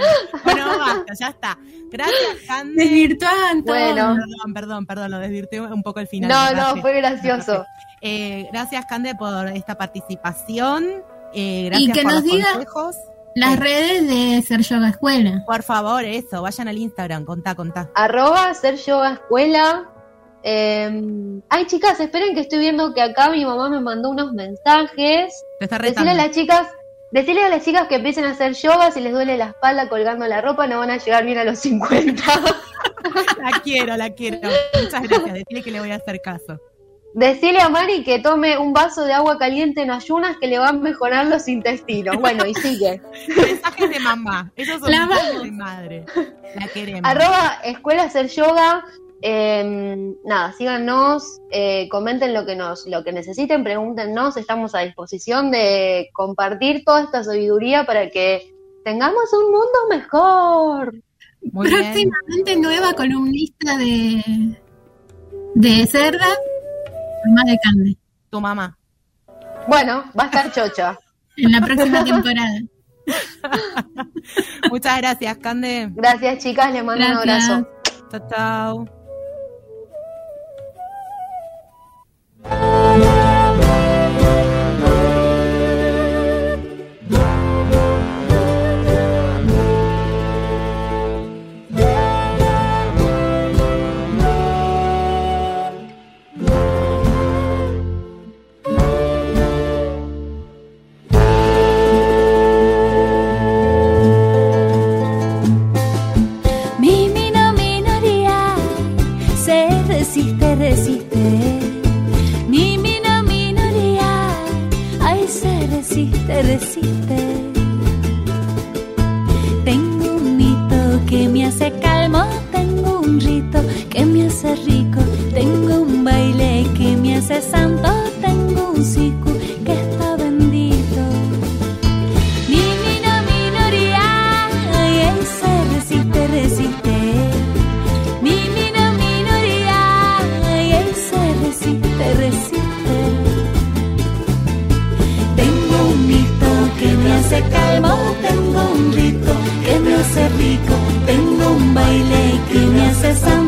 basta, ya está. Gracias, Cande. Desvirtuaban todo. Bueno. Perdón, perdón, perdón, lo desvirtué un poco el final. No, no, fue gracioso. Eh, gracias, Cande, por esta participación. Eh, gracias Y que por nos los diga- consejos. Las redes de Ser Yoga Escuela. Por favor, eso, vayan al Instagram, contá, contá. Arroba Ser Yoga Escuela. Eh, ay, chicas, esperen que estoy viendo que acá mi mamá me mandó unos mensajes. Te está Decirle retando. a las chicas, decirle a las chicas que empiecen a hacer yoga, si les duele la espalda colgando la ropa, no van a llegar bien a los 50. La quiero, la quiero. Muchas gracias. Decirle que le voy a hacer caso. Decirle a Mari que tome un vaso de agua caliente en ayunas que le van a mejorar los intestinos. Bueno, y sigue. Mensajes de mamá. Esos son La de madre. La queremos. Arroba Escuela Hacer Yoga. Eh, nada, síganos, eh, comenten lo que nos, lo que necesiten, pregúntenos, estamos a disposición de compartir toda esta sabiduría para que tengamos un mundo mejor. Muy bien. Próximamente nueva columnista de, de Cerda, mamá de Cande, Tu mamá. Bueno, va a estar chocha. en la próxima temporada. Muchas gracias, Cande. Gracias chicas, les mando un abrazo. Chao, chao. santo tengo un siku que está bendito. Minino, minoría, y él se resiste, resiste. Minino, minoría, y él se resiste, resiste. Tengo un mito que me hace calmo, tengo un rito que me hace rico, tengo un baile que me hace santo.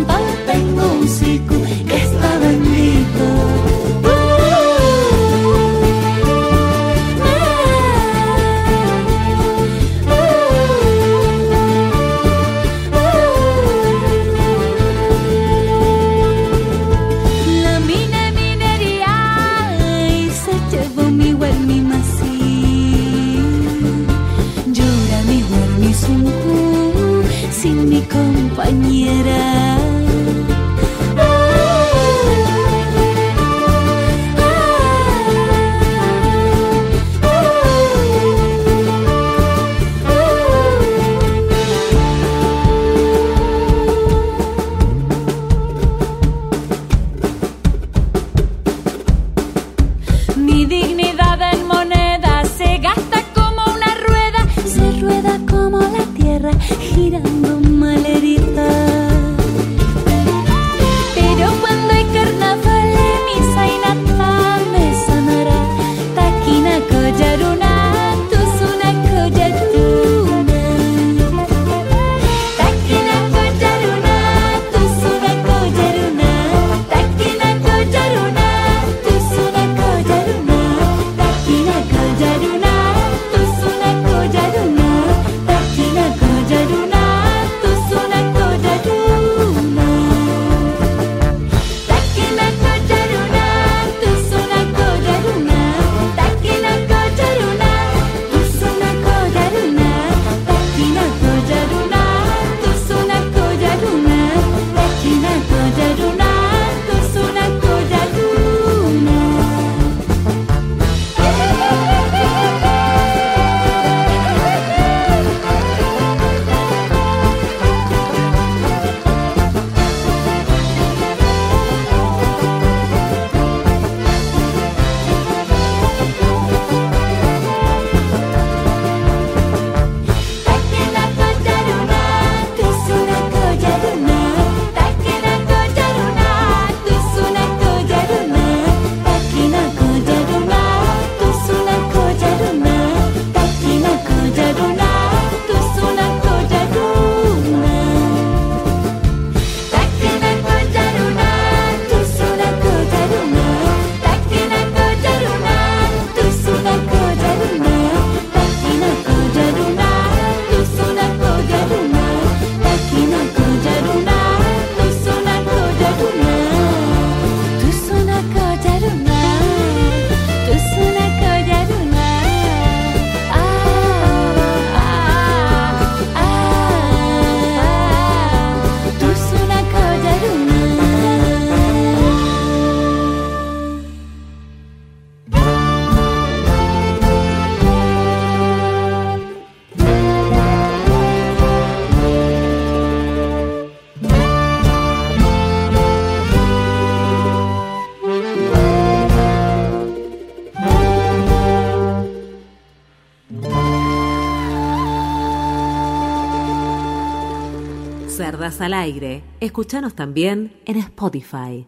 Al aire. Escúchanos también en Spotify.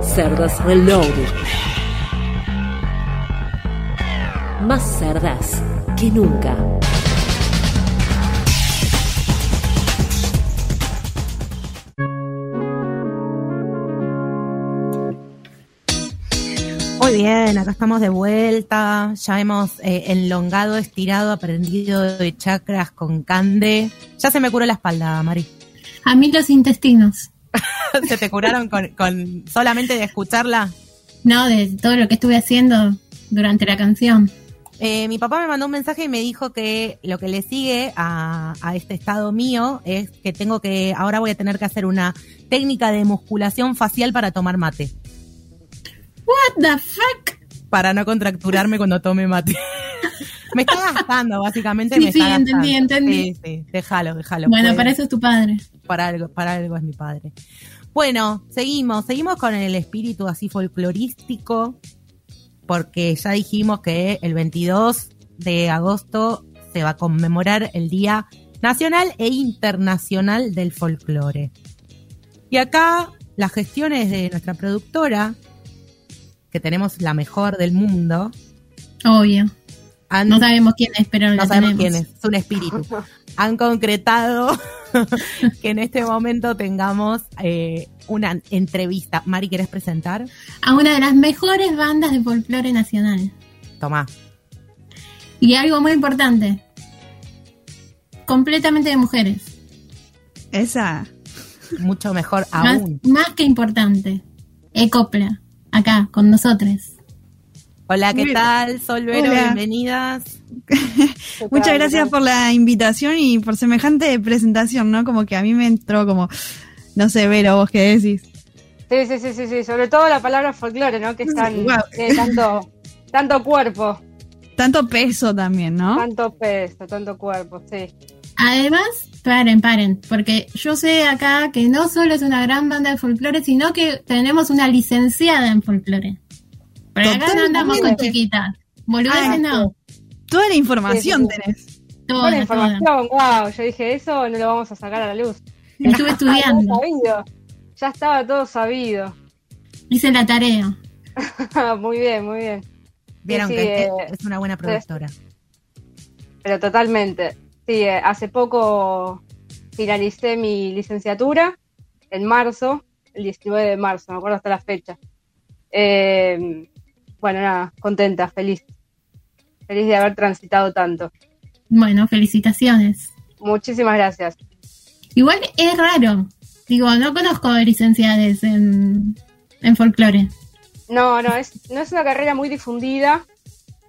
Cerdas Reloaded. Más cerdas que nunca. Bien, acá estamos de vuelta. Ya hemos eh, enlongado, estirado, aprendido de chakras con Cande. Ya se me curó la espalda, Mari. A mí los intestinos. ¿Se te curaron con, con solamente de escucharla? No, de todo lo que estuve haciendo durante la canción. Eh, mi papá me mandó un mensaje y me dijo que lo que le sigue a, a este estado mío es que tengo que, ahora voy a tener que hacer una técnica de musculación facial para tomar mate. What the fuck? Para no contracturarme cuando tome mate. me está gastando, básicamente. Sí, me sí, está entendí, gastando. entendí. Sí, sí, déjalo, déjalo. Bueno, puede. para eso es tu padre. para algo, para algo es mi padre. Bueno, seguimos, seguimos con el espíritu así folclorístico, porque ya dijimos que el 22 de agosto se va a conmemorar el Día Nacional e Internacional del Folclore. Y acá las gestiones de nuestra productora, que tenemos la mejor del mundo, Obvio. han No sabemos quién es, pero no la sabemos tenemos. quién es, es un espíritu. Han concretado que en este momento tengamos eh, una entrevista. Mari, ¿querés presentar? A una de las mejores bandas de folclore nacional. Tomá. Y algo muy importante. Completamente de mujeres. Esa. Mucho mejor Más, aún. más que importante. Ecopla. Acá, con nosotros. Hola, ¿qué tal? Solvero, Hola. bienvenidas. Muchas gracias por la invitación y por semejante presentación, ¿no? Como que a mí me entró como, no sé, Vero, vos qué decís. Sí, sí, sí, sí, sí, sobre todo la palabra folclore, ¿no? Que es tan, tiene tanto, tanto cuerpo, Tanto peso también, ¿no? tanto peso, tanto cuerpo, sí. Además, paren, paren, porque yo sé acá que no solo es una gran banda de folclore, sino que tenemos una licenciada en folclore. Pero acá no andamos con chiquitas. Boludeces Ah, no. Toda la información Sí, sí, sí. tenés. Toda, toda. información, wow, yo dije, eso no lo vamos a sacar a la luz. Estuve Ya estudiando, sabido, ya estaba todo sabido. hice la tarea. muy bien, muy bien. Vieron sí, que eh, es una buena productora. Pero totalmente. Sí, eh, hace poco finalicé mi licenciatura en marzo, el 19 de marzo, me acuerdo hasta la fecha. Eh, bueno, nada, contenta, feliz. Feliz de haber transitado tanto. Bueno, felicitaciones. Muchísimas gracias. Igual es raro. Digo, no conozco licenciadas en, en folclore. No, no, es, no es una carrera muy difundida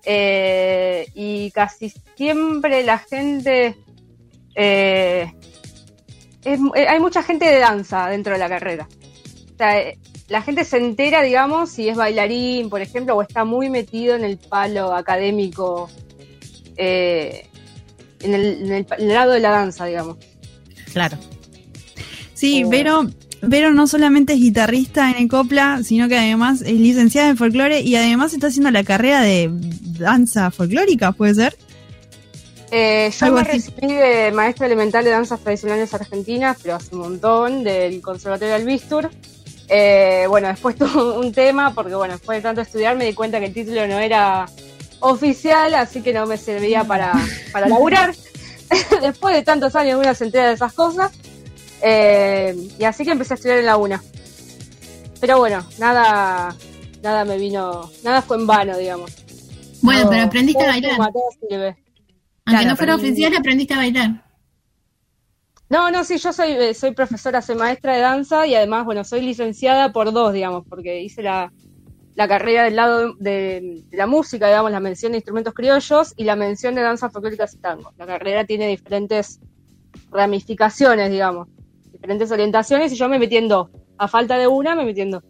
eh, y casi siempre la gente... eh, es- eh, hay mucha gente de danza dentro de la carrera. O sea, la gente se entera, digamos, si es bailarín, por ejemplo, o está muy metido en el palo académico, eh, en, el, en el pa- en el lado de la danza, digamos. Claro. Sí, Eh. Vero, no solamente es guitarrista en Ecopla, sino que además es licenciada en folclore y además está haciendo la carrera de danza folclórica, ¿puede ser? Eh, yo me recibí de maestra elemental de danzas tradicionales argentinas, pero hace un montón, del Conservatorio del Bistur. Eh, bueno, después tuve un tema, porque bueno, después de tanto estudiar me di cuenta que el título no era oficial, así que no me servía para, para laburar. después de tantos años una se entera de esas cosas. Eh, y así que empecé a estudiar en la UNA. Pero bueno, nada, nada me vino, nada fue en vano, digamos. Bueno, Todo- pero aprendiste a bailar. suma. Aunque Claro, no fuera oficial, aprendiste a bailar. No, no, sí, yo soy, eh, soy profesora, soy maestra de danza y además, bueno, soy licenciada por dos, digamos, porque hice la, la carrera del lado de, de la música, digamos, la mención de instrumentos criollos y la mención de danzas folclóricas y tango. La carrera tiene diferentes ramificaciones, digamos, diferentes orientaciones y yo me metí en dos. A falta de una, me metí en dos.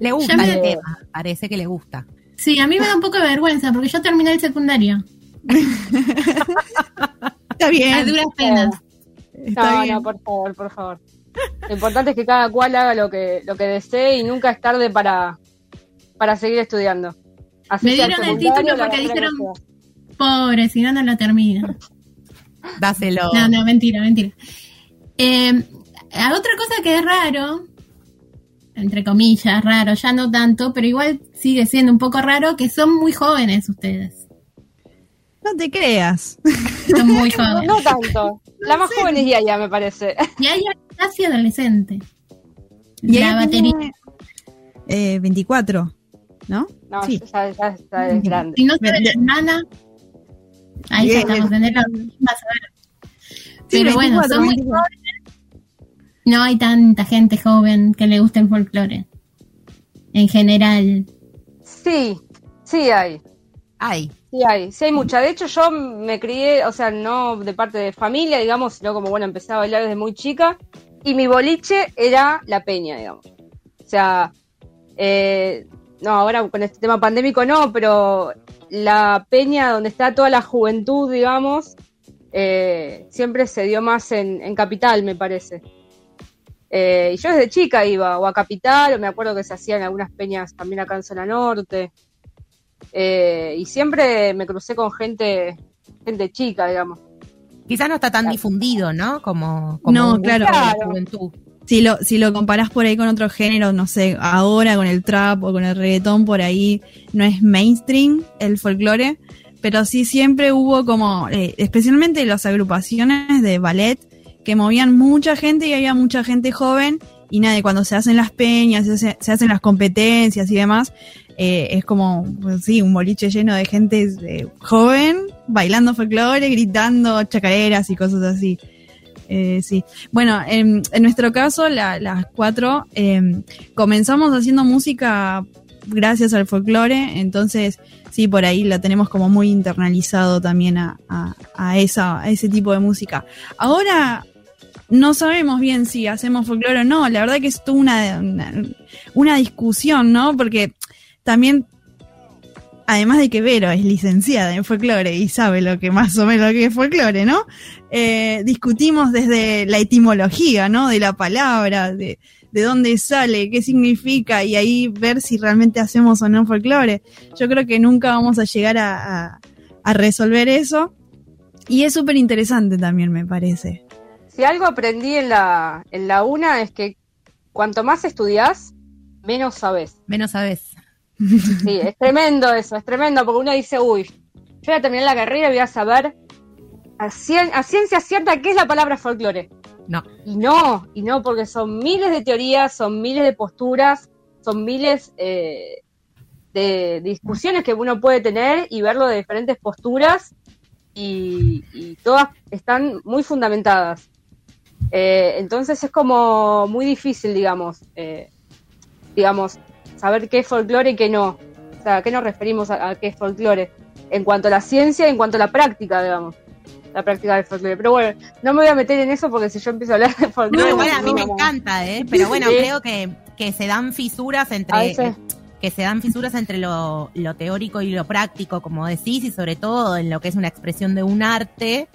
Le gusta me- el tema, parece que le gusta. Sí, a mí me da un poco de vergüenza porque yo terminé el secundario. Está A bien, duras penas. está no, bien. no, por favor, por favor. Lo importante es que cada cual haga lo que, lo que desee y nunca es tarde para, para seguir estudiando. Así Me dieron el título porque dijeron-. Pobre, si no, no lo termina. Dáselo. No, no, mentira, mentira. Eh, a otra cosa que es raro, entre comillas, raro, ya no tanto, pero igual sigue siendo un poco raro, que son muy jóvenes ustedes. No te creas. Son muy jóvenes. no tanto. La más joven es Yaya, me parece. Y hay casi adolescente. Y la ella batería. tiene, eh, 24, ¿no? No, Sí. ya, ya, ya es grande. Si no sabe la hermana, ahí ya estamos bien. en el vas a ver. Sí, Pero bueno, 24, son muy 24. jóvenes. No hay tanta gente joven que le guste el folclore. En general. Sí, sí hay. Ay, Sí hay, sí hay mucha. De hecho, yo me crié, o sea, no de parte de familia, digamos, sino como, bueno, empecé a bailar desde muy chica. Y mi boliche era la peña, digamos. O sea, eh, no, ahora con este tema pandémico no, pero la peña donde está toda la juventud, digamos, eh, siempre se dio más en, en Capital, me parece. Eh, y yo desde chica iba, o a Capital, o me acuerdo que se hacían algunas peñas también acá en Zona Norte. Eh, y siempre me crucé con gente, gente chica, digamos. quizás no está tan difundido, ¿no? Como, como No, claro. la juventud. Si lo, si lo comparás por ahí con otros géneros, no sé, ahora con el trap o con el reggaetón, por ahí no es mainstream el folclore, pero sí siempre hubo como, eh, especialmente las agrupaciones de ballet, que movían mucha gente y había mucha gente joven, y nada, cuando se hacen las peñas, se, hace- se hacen las competencias y demás, eh, es como, pues, sí, un boliche lleno de gente eh, joven, bailando folclore, gritando chacareras y cosas así. Eh, sí. Bueno, en, nuestro caso, la- las cuatro, eh, comenzamos haciendo música gracias al folclore, entonces sí, por ahí lo tenemos como muy internalizado también a- a esa, a ese tipo de música. Ahora no sabemos bien si hacemos folclore o no, la verdad que es toda una, una, una discusión, ¿no? Porque también además de que Vero es licenciada en folclore y sabe lo que más o menos lo que es folclore, ¿no? Eh, discutimos desde la etimología, ¿no? De la palabra, de, de dónde sale, qué significa y ahí ver si realmente hacemos o no folclore. Yo creo que nunca vamos a llegar a, a- a resolver eso y es súper interesante también, me parece. Si algo aprendí en la, en la UNA es que cuanto más estudias, menos sabes. Menos sabes. Sí, es tremendo eso, es tremendo, porque uno dice, uy, yo voy a terminar la carrera y voy a saber a, cien- a ciencia cierta qué es la palabra folclore. No. Y no, y no, porque son miles de teorías, son miles de posturas, son miles eh, de discusiones que uno puede tener y verlo de diferentes posturas y, y todas están muy fundamentadas. Eh, entonces es como muy difícil, digamos, eh, digamos, saber qué es folclore y qué no. O sea, ¿a qué nos referimos a, a qué es folclore? En cuanto a la ciencia, en cuanto a la práctica, digamos. La práctica del folclore. Pero bueno, no me voy a meter en eso porque si yo empiezo a hablar de folclore. No, igual a mí me encanta, ¿eh? Pero bueno, Sí. creo que, que se dan fisuras entre que se dan fisuras entre lo, lo teórico y lo práctico, como decís, y sobre todo en lo que es una expresión de un arte,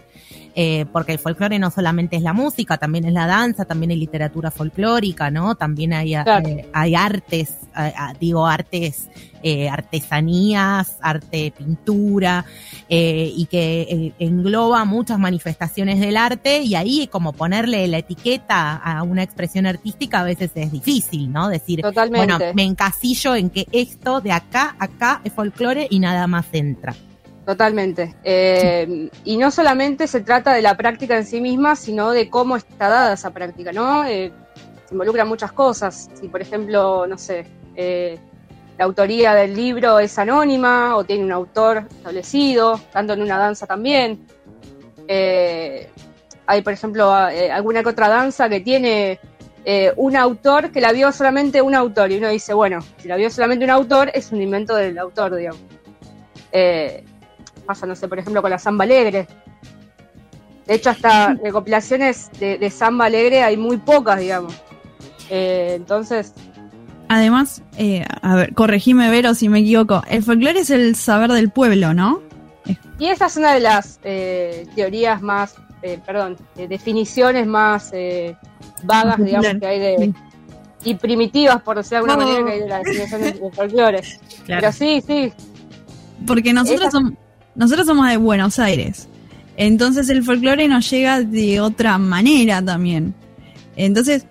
eh, porque el folclore no solamente es la música, también es la danza, también hay literatura folclórica, ¿no? También hay, Claro. eh, hay artes, eh, ah, digo artes, eh, artesanías, arte pintura, eh, y que eh, engloba muchas manifestaciones del arte, y ahí como ponerle la etiqueta a una expresión artística a veces es difícil, ¿no? Decir, Totalmente. bueno, me encasillo en que esto de acá, acá es folclore y nada más entra. Totalmente. Eh, y no solamente se trata de la práctica en sí misma, sino de cómo está dada esa práctica, ¿no? Eh, se involucran muchas cosas. Si, por ejemplo, no sé, eh, la autoría del libro es anónima o tiene un autor establecido, tanto en una danza también. Eh, hay, por ejemplo, alguna que otra danza que tiene un autor que la vio solamente un autor y uno dice, bueno, si la vio solamente un autor, es un invento del autor, digamos. Eh, pasa, no sé, por ejemplo, con la samba alegre. De hecho, hasta recopilaciones de, de samba alegre hay muy pocas, digamos. Eh, entonces, Además, eh, a ver, corregime Vero si me equivoco, el folclore es el saber del pueblo, ¿no? y esa es una de las eh, teorías más, eh, perdón, definiciones más vagas, digamos, que hay de... Y primitivas, por decirlo de alguna Oh. manera, que hay de la definición de folclore. Pero sí, sí, Porque nosotros, Esa- som- nosotros somos de Buenos Aires. Entonces el folclore nos llega de otra manera también. Entonces,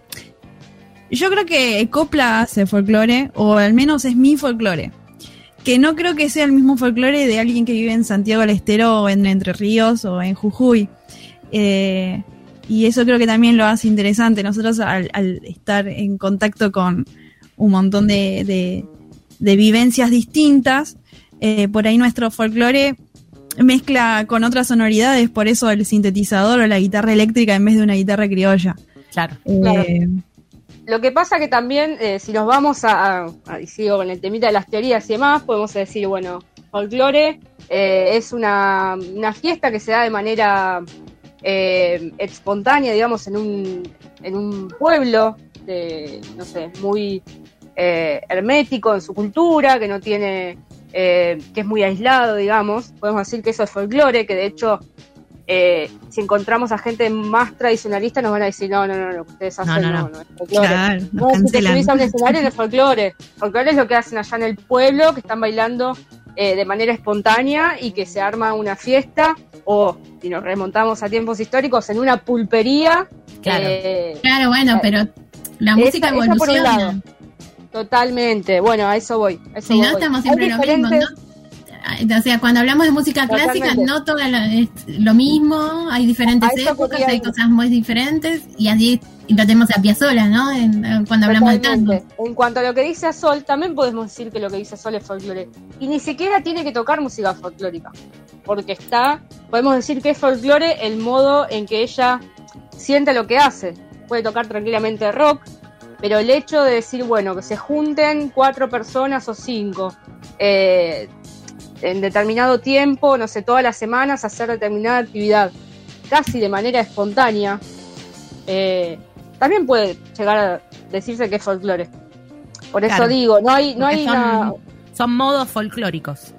yo creo que Copla hace folclore, o al menos es mi folclore. Que no creo que sea el mismo folclore de alguien que vive en Santiago del Estero, o en Entre Ríos, o en Jujuy. Eh, y eso creo que también lo hace interesante. Nosotros al, estar en contacto con un montón de, de- de vivencias distintas, eh, por ahí nuestro folclore mezcla con otras sonoridades, por eso el sintetizador o la guitarra eléctrica en vez de una guitarra criolla. Claro. Claro. Eh, Lo que pasa que también, eh, si nos vamos a, a- a- y sigo con el temita de las teorías y demás, podemos decir, bueno, folclore eh, es una, una fiesta que se da de manera eh, espontánea, digamos, en un, en un pueblo, de, no sé, muy eh, hermético en su cultura, que no tiene, eh, que es muy aislado, digamos. Podemos decir que eso es folclore, que de hecho eh, si encontramos a gente más tradicionalista nos van a decir, no, no, no, lo que ustedes hacen no, no, no. no, es folclore. claro, No, si te subís a un escenario no es folclore. Folclore es lo que hacen allá en el pueblo, que están bailando eh, de manera espontánea y que se arma una fiesta, o si nos remontamos a tiempos históricos, en una pulpería. Claro. eh, Claro, bueno, pero la esa- música esa por un evoluciona. lado. Totalmente. Bueno, a eso voy. a eso Si no, estamos siempre lo mismo, ¿no? O sea, cuando hablamos de música clásica, Totalmente. no todo es lo mismo, hay diferentes épocas, hay ir. cosas muy diferentes, y así lo tenemos a Piazzolla, ¿no? En- en- cuando hablamos de tango. Totalmente. En cuanto a lo que dice Sol, también podemos decir que lo que dice Sol es folclore. Y ni siquiera tiene que tocar música folclórica. Porque está, podemos decir que es folclore el modo en que ella siente lo que hace. Puede tocar tranquilamente rock, pero el hecho de decir, bueno, que se junten cuatro personas o cinco eh, en determinado tiempo, no sé, todas las semanas, hacer determinada actividad, casi de manera espontánea, eh, también puede llegar a decirse que es folclore. Por eso Claro. digo, no hay, no hay son, una, son modos folclóricos.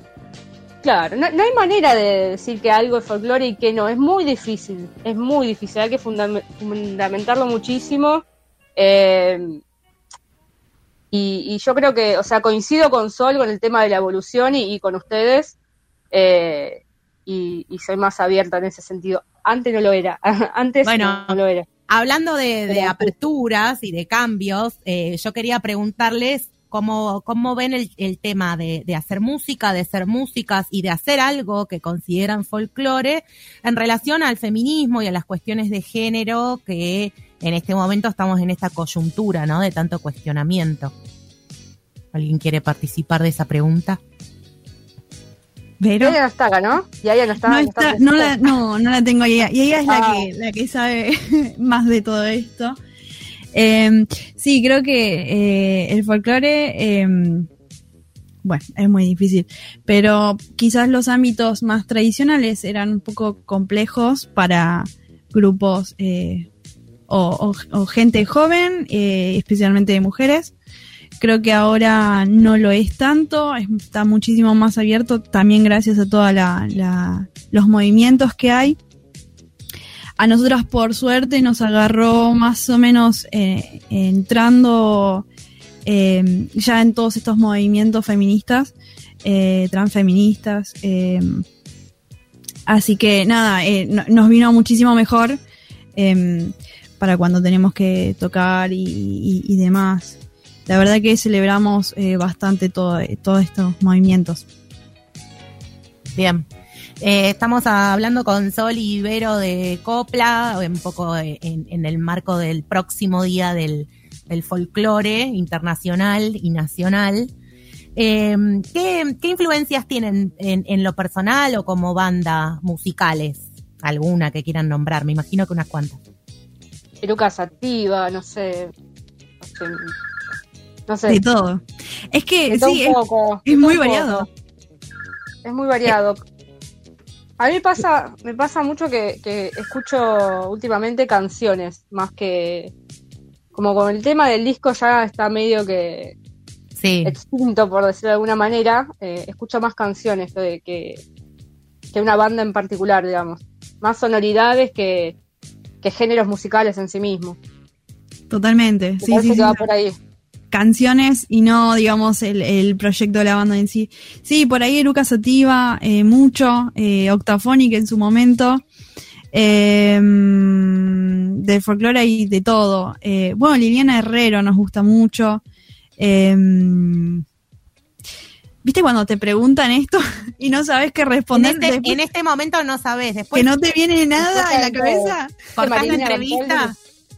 claro, no, no hay manera de decir que algo es folclore y que no. Es muy difícil, es muy difícil. Hay que fundam- fundamentarlo muchísimo. Eh, y, y yo creo que, o sea, coincido con Sol con el tema de la evolución y, y con ustedes. eh, y, y soy más abierta en ese sentido. Antes no lo era. Antes Bueno, no lo era. Hablando de, aperturas y de cambios, eh, yo quería preguntarles cómo, cómo ven el, el tema de, de hacer música, de ser músicas y de hacer algo que consideran folclore en relación al feminismo y a las cuestiones de género que en este momento estamos en esta coyuntura, ¿no? De tanto cuestionamiento. ¿Alguien quiere participar de esa pregunta? pero Ella no está acá, ¿no? Y ella no está. no, no está, presente. no, la, no, no la tengo ahí. Y ella es la, Ah. que, la que sabe más de todo esto. Eh, sí, creo que eh, el folclore, eh, bueno, es muy difícil, pero quizás los ámbitos más tradicionales eran un poco complejos para grupos eh, o, gente joven, eh, especialmente de mujeres. Creo que ahora no lo es tanto, es- está muchísimo más abierto, también gracias a todos los movimientos que hay. A nosotras, por suerte, nos agarró más o menos eh, entrando eh, ya en todos estos movimientos feministas, transfeministas. así que nada, no- nos vino muchísimo mejor para cuando tenemos que tocar y, demás. La verdad que celebramos eh, bastante todo, todos estos movimientos. Bien. Eh, estamos hablando con Sol y Vero de Copla, un poco en, el marco del próximo día del, folclore internacional y nacional. Eh, ¿qué, qué influencias tienen en, en lo personal o como banda musicales? ¿Alguna que quieran nombrar? Me imagino que unas cuantas. Peluca Sativa, no sé. No sé. No sé. De todo. Es que todo sí, un es, poco, es de muy variado. poco. Es muy variado. A mí pasa, me pasa mucho que, que escucho últimamente canciones, más que como con el tema del disco ya está medio que Sí, extinto, por decirlo de alguna manera, eh, escucho más canciones que, que una banda en particular, digamos. Más sonoridades que, que géneros musicales en sí mismos. Totalmente. Me Sí, sí, que sí. va por ahí. canciones y no, digamos, el, el, proyecto de la banda en sí. Sí, por ahí Eruca Sativa, eh, mucho, eh, Octafónica en su momento, eh, de folclore y de todo. Eh, bueno, Liliana Herrero nos gusta mucho. Eh, ¿Viste cuando te preguntan esto y no sabes qué responder? En este, en este momento no sabes. Después, que no te viene nada en la cabeza. Cortás la entrevista.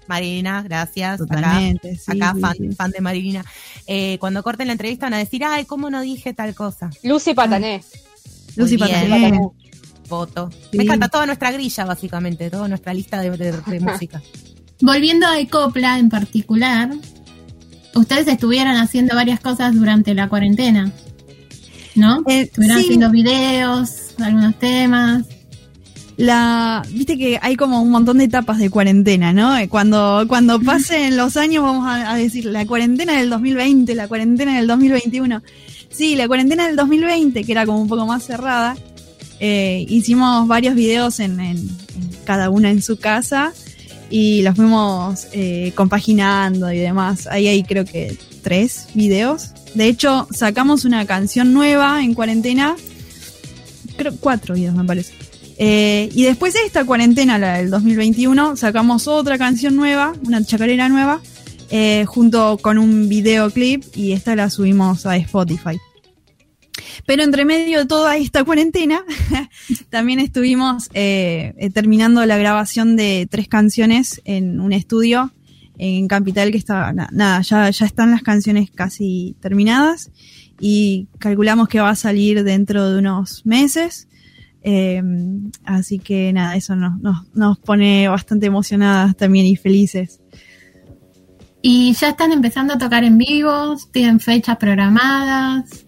Marina, gracias. Totalmente, acá, sí, acá sí, fan, sí. fan de Marina. Eh, cuando corten la entrevista van a decir, ay, ¿cómo no dije tal cosa? Lucy Patané. Lucy. Patané. Voto. Sí. Me encanta toda nuestra grilla, básicamente, toda nuestra lista de, de- de música. Volviendo a Ecopla en particular, ustedes estuvieron haciendo varias cosas durante la cuarentena, ¿no? Eh, Estuvieron sí. haciendo videos, algunos temas. La, viste que hay como un montón de etapas de cuarentena, ¿no? Eh, Cuando, cuando pasen los años vamos a, a decir la cuarentena del 2020, la cuarentena del 2021. Sí, la cuarentena del 2020, que era como un poco más cerrada, eh, hicimos varios videos en, en- en cada una en su casa y los fuimos eh, compaginando y demás. Ahí hay creo que tres videos. De hecho, sacamos una canción nueva en cuarentena. Creo cuatro videos me parece. Eh, y después de esta cuarentena, la del 2021, sacamos otra canción nueva, una chacarera nueva, eh, junto con un videoclip y esta la subimos a Spotify. Pero entre medio de toda esta cuarentena, también estuvimos eh, terminando la grabación de tres canciones en un estudio en Capital que está, na- nada, ya, ya están las canciones casi terminadas y calculamos que va a salir dentro de unos meses. Eh, así que nada, eso nos, nos, nos pone bastante emocionadas también y felices. Y ya están empezando a tocar en vivo, tienen fechas programadas.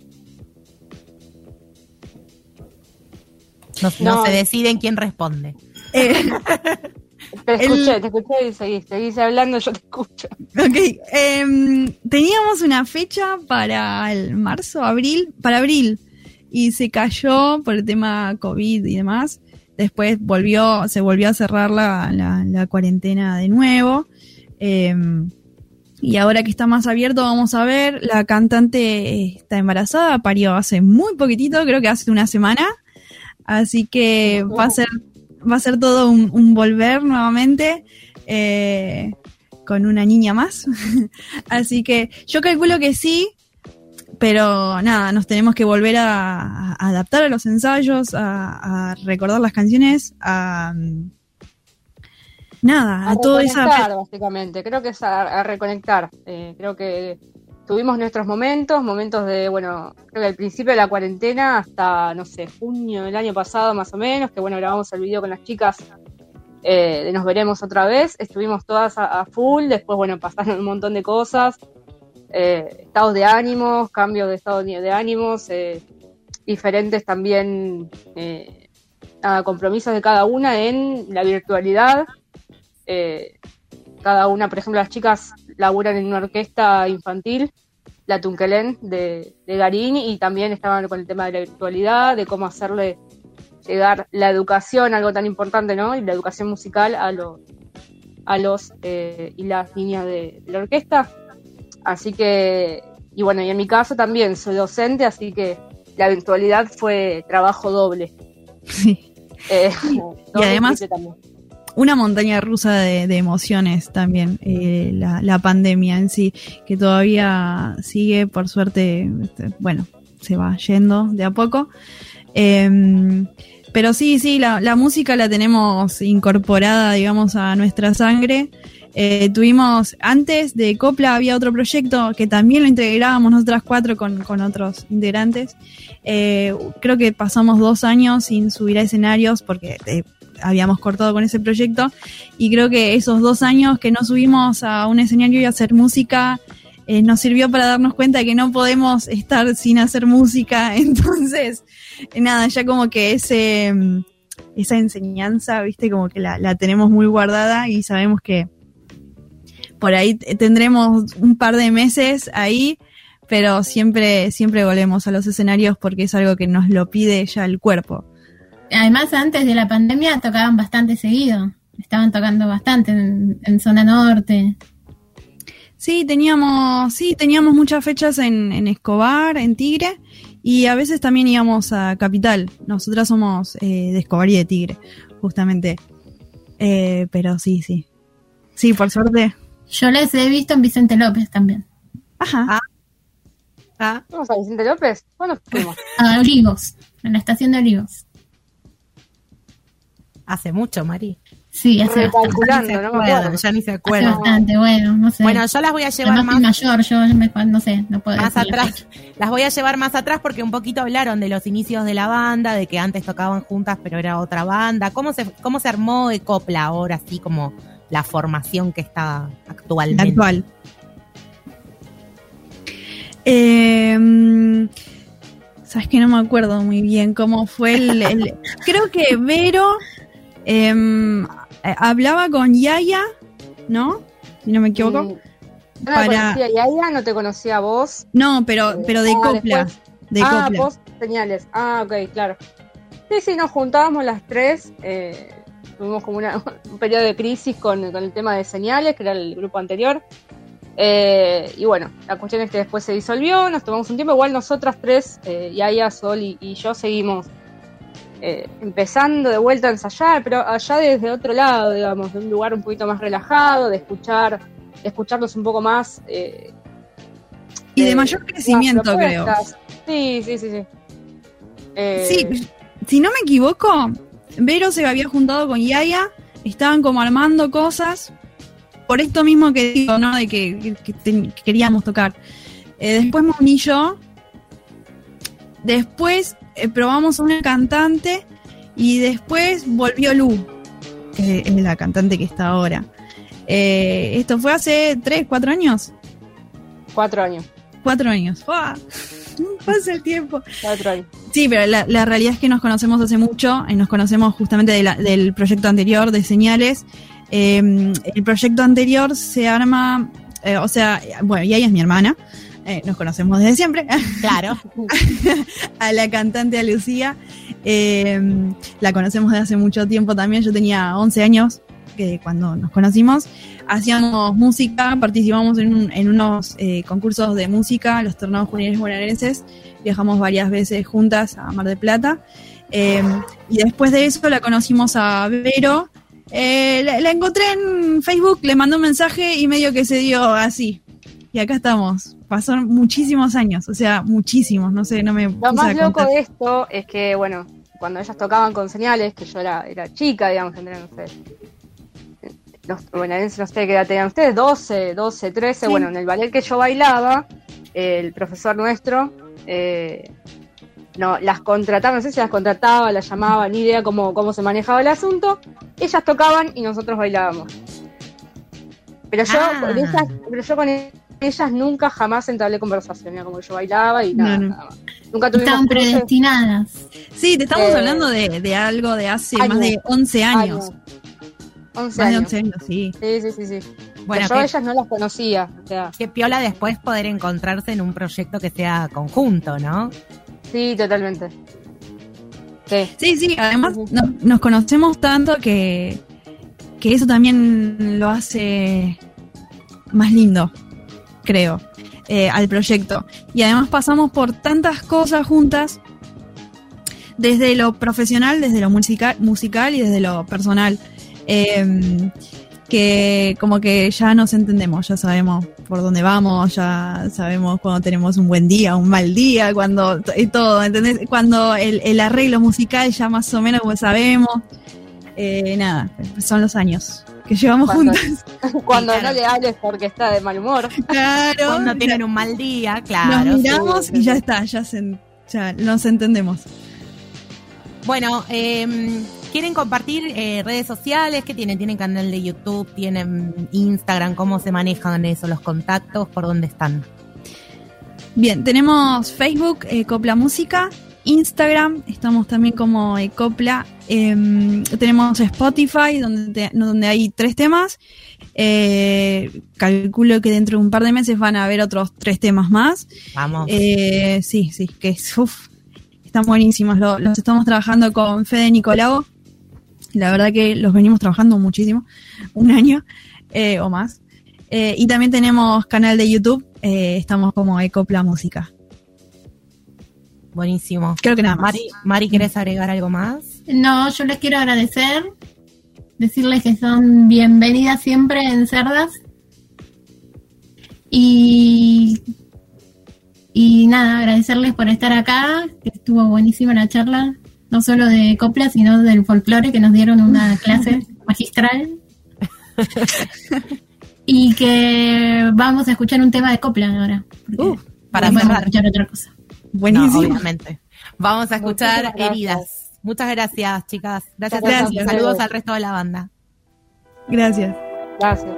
No, no No. se deciden quién responde. Eh, Te El- escuché, te escuché y seguís, seguís hablando, yo te escucho. ok, em, teníamos una fecha para el marzo, abril, para abril, y se cayó por el tema COVID y demás. Después volvió, se volvió a cerrar la, la, la cuarentena de nuevo. Em, y ahora que está más abierto, vamos a ver. La cantante está embarazada, parió hace muy poquitito, creo que hace una semana. Así que va a ser, va a ser todo un, un volver nuevamente. eh, con una niña más. Así que yo calculo que sí, pero nada, nos tenemos que volver a, a adaptar a los ensayos, a, a recordar las canciones, a nada, a, A toda esa reconectar, básicamente. Creo que es a, a reconectar. Eh, creo que tuvimos nuestros momentos, momentos de, bueno, creo que al principio de la cuarentena hasta, no sé, junio del año pasado más o menos, que bueno, grabamos el video con las chicas eh, de Nos Veremos otra vez. Estuvimos todas a, full, después, bueno, pasaron un montón de cosas. eh, estados de ánimos, cambios de estado de ánimos, eh, diferentes también eh, compromisos de cada una en la virtualidad. Cada una, por ejemplo, las chicas laburan en una orquesta infantil, la Tunkelén de, de Garín, y también estaban con el tema de la virtualidad, de cómo hacerle llegar la educación, algo tan importante, ¿no? Y la educación musical a los a los eh, y las niñas de, de la orquesta. Así que, y bueno, y en mi caso también soy docente, así que la virtualidad fue trabajo doble. Sí. Eh, Y además-. Una montaña rusa de, emociones también, eh, la, pandemia en sí, que todavía sigue, por suerte, este, bueno, se va yendo de a poco. Em, pero sí, sí, la, música la tenemos incorporada, digamos, a nuestra sangre. Eh, tuvimos, antes de Copla había otro proyecto que también lo integrábamos nosotras cuatro con, con otros integrantes. Eh, creo que pasamos dos años sin subir a escenarios porque habíamos cortado con ese proyecto y creo que esos dos años que no subimos a un escenario y a hacer música eh, nos sirvió para darnos cuenta de que no podemos estar sin hacer música. Entonces, eh, nada, ya como que ese, mm, esa enseñanza, viste, como que la, la tenemos muy guardada y sabemos que por ahí tendremos un par de meses ahí, pero siempre, siempre volvemos a los escenarios porque es algo que nos lo pide ya el cuerpo. Además, antes de la pandemia tocaban bastante seguido. Estaban tocando bastante en, en zona norte. Sí, teníamos, sí, teníamos muchas fechas en, en Escobar, en Tigre, y a veces también íbamos a Capital. Nosotras somos eh, de Escobar y de Tigre, justamente. Eh, pero sí, sí. Sí, por suerte. Yo les he visto en Vicente López también. Ajá. Ah, ¿Vamos a Vicente López? ¿Cuándo fuimos? A Olivos, en la estación de Olivos. Hace mucho, Mari. Sí, hace bastante. Recalculando, no me acuerdo. ya ni se Hace acuerdan. bastante, bueno, no sé. Bueno, yo las voy a llevar Además, más, soy mayor, yo me, no sé, no puedo más decir atrás. Las voy a llevar más atrás porque un poquito hablaron de los inicios de la banda, de que antes tocaban juntas pero era otra banda. ¿Cómo se, cómo se armó de Copla ahora, así como la formación que está La actualmente? actual. Eh, mm, Sabes que no me acuerdo muy bien cómo fue el. el- creo que Vero em, eh, hablaba con Yaya, ¿no? Si no me equivoco. Mm, No Para- la conocía y a ella no te conocía a vos. No, pero, pero de Ah, copla. después. De ah, copla. vos señales. Ah, ok, claro. Sí, sí, nos juntábamos las tres. eh, tuvimos como una- un periodo de crisis con, con el tema de señales, que era el grupo anterior. Eh, y bueno, la cuestión es que después se disolvió, nos tomamos un tiempo. Igual nosotras tres, eh, Yaya, Sol y, y yo, seguimos eh, empezando de vuelta a ensayar, pero allá desde otro lado, digamos, de un lugar un poquito más relajado, de escuchar, de escucharnos un poco más. eh, Y de eh, mayor crecimiento, nuevas creo. Sí, sí, sí, sí. Eh, Sí, si no me equivoco, Vero se había juntado con Yaya, estaban como armando cosas, por esto mismo que digo, ¿no? De que, que- que ten- que queríamos tocar. Eh, después me uní yo, después eh, probamos una cantante y después volvió Lu, que es la cantante que está ahora. Eh, esto fue hace 3, 4 años. Cuatro años. Cuatro años. ¡Fua! Pasa el tiempo. Cuatro años. Sí, pero la, la realidad es que nos conocemos hace mucho, y nos conocemos justamente de la- del proyecto anterior de señales. Eh, el proyecto anterior se arma, eh, o sea, bueno, y ella es mi hermana, eh, nos conocemos desde siempre, Claro. a la cantante Lucía, eh, la conocemos desde hace mucho tiempo también, yo tenía 11 años que cuando nos conocimos, hacíamos música, participamos en, un- en unos eh, concursos de música, los torneos juveniles bonaerenses, viajamos varias veces juntas a Mar del Plata, eh, y después de eso la conocimos a Vero, la, la encontré en Facebook, le mandé un mensaje y medio que se dio así. Y acá estamos. Pasaron muchísimos años, o sea, muchísimos, no sé, no me Lo más loco de esto es que, bueno, cuando ellas tocaban con señales, que yo era, era chica, digamos, tendría, no sé. Los bonaerenses, no sé qué edad tenían ustedes, 12, 12, 13. Sí. Bueno, en el ballet que yo bailaba, el profesor nuestro, eh, no, las contrataba, no sé si las contrataba, las llamaba, ni idea cómo, cómo se manejaba el asunto. Ellas tocaban y nosotros bailábamos. Pero yo, Ah. con ellas, pero yo con ellas nunca jamás entablé conversación, era como que yo bailaba y nada, No, no. nada más. Nunca tuvimos Estaban cruces. predestinadas. Sí, te estamos Eh, hablando de, de algo de hace años. más de 11 años. Años. 11 Más de años. 11 años, sí. Sí, sí, sí, sí. Bueno, Que yo a ellas no las conocía. O sea, que piola después poder encontrarse en un proyecto que sea conjunto, ¿no? sí, totalmente. Sí. Sí, sí, además no- nos conocemos tanto que, que eso también lo hace más lindo, creo, eh, al proyecto. Y además pasamos por tantas cosas juntas, desde lo profesional, desde lo musical, musical y desde lo personal. eh, que como que ya nos entendemos, ya sabemos por dónde vamos, ya sabemos cuando tenemos un buen día, un mal día, cuando todo, ¿entendés? Cuando el, arreglo musical ya más o menos como sabemos. Eh, nada, son los años que llevamos Cuando- juntas. Cuando claro. no le hables porque está de mal humor. Claro. Cuando tienen un mal día, claro. nos miramos sí, y ya está, ya, se, ya nos entendemos. Bueno, eh, ¿quieren compartir eh, redes sociales? ¿Qué tienen? ¿Tienen canal de YouTube? ¿Tienen Instagram? ¿Cómo se manejan eso? ¿Los contactos? ¿Por dónde están? Bien, tenemos Facebook, eh, Copla Música, Instagram, estamos también como eh, Copla, em, tenemos Spotify, donde, te- donde hay tres temas. Eh, calculo que dentro de un par de meses van a haber otros tres temas más. Vamos. Eh, sí, sí, que es, uf, están buenísimos. Lo- los estamos trabajando con Fede Nicolau. La verdad que los venimos trabajando muchísimo, un año eh, o más. Eh, y también tenemos canal de YouTube, eh, estamos como Ecopla Música. Buenísimo. Creo que nada más. Mari, Mari, ¿querés agregar algo más? No, yo les quiero agradecer, decirles que son bienvenidas siempre en Cerdas. Y, y nada, agradecerles por estar acá, que estuvo buenísima la charla, no solo de copla, sino del folclore, que nos dieron una clase magistral. y que vamos a escuchar un tema de copla ahora. Uh, para no cerrar. escuchar otra cosa. No, Buenísimo. obviamente. Vamos a escuchar heridas. Muchas gracias, chicas. Gracias, todos. gracias. Saludos al resto de la banda. Gracias. Gracias.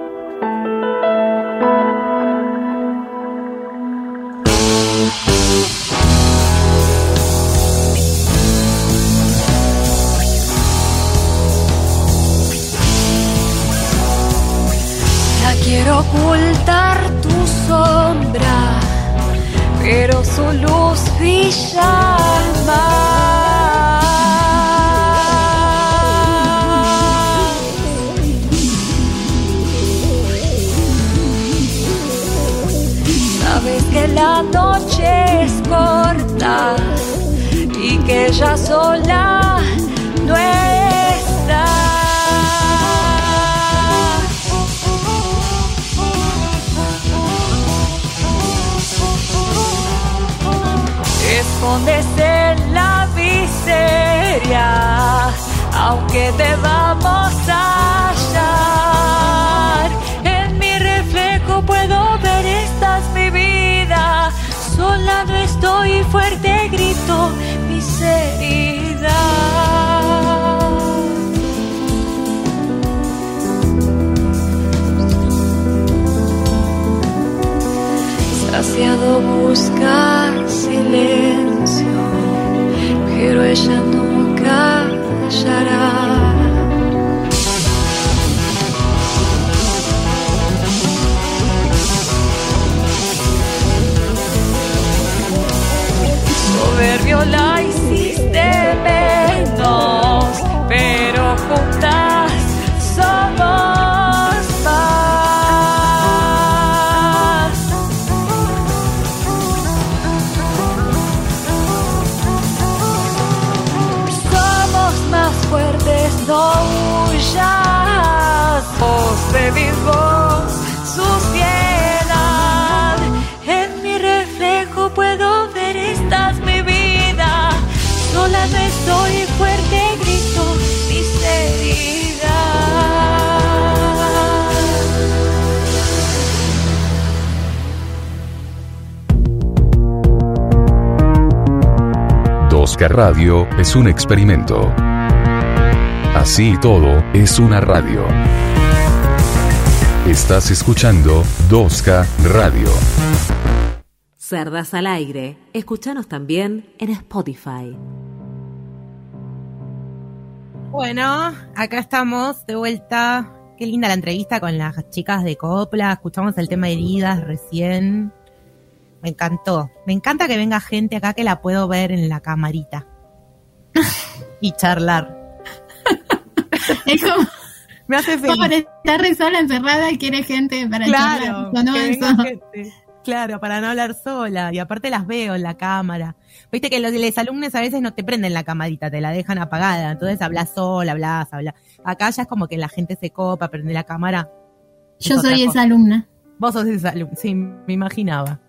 Ya quiero ocultar tu sombra, pero su luz brilla más. La noche es corta y que ella sola no está. Escondes en la miseria, aunque a hallar. Sola estoy fuerte, grito mis. Saciado buscar silencio, pero ella no callará. Soberbio la hiciste menos, pero juntas somos más. Somos más fuertes, no huyas. Tosca Radio es un experimento. Así y todo, es una radio. Estás escuchando 2K Radio. Cerdas al aire. Escúchanos también en Spotify. Bueno, acá estamos de vuelta. Qué linda la entrevista con las chicas de Copla. Escuchamos el tema de heridas recién. Me encantó. Me encanta que venga gente acá que la puedo ver en la camarita. y charlar. Es como, Me hace feliz. como estar re sola encerrada y quiere gente para Claro, charlar. Claro, para no hablar sola. Y aparte las veo en la cámara. Viste que los, los alumnos a veces no te prenden la camarita, te la dejan apagada. Entonces hablas sola, hablas, hablas. Acá ya es como que la gente se copa, prende la cámara. Yo soy esa alumna. Vos sos esa alumna, sí, me imaginaba.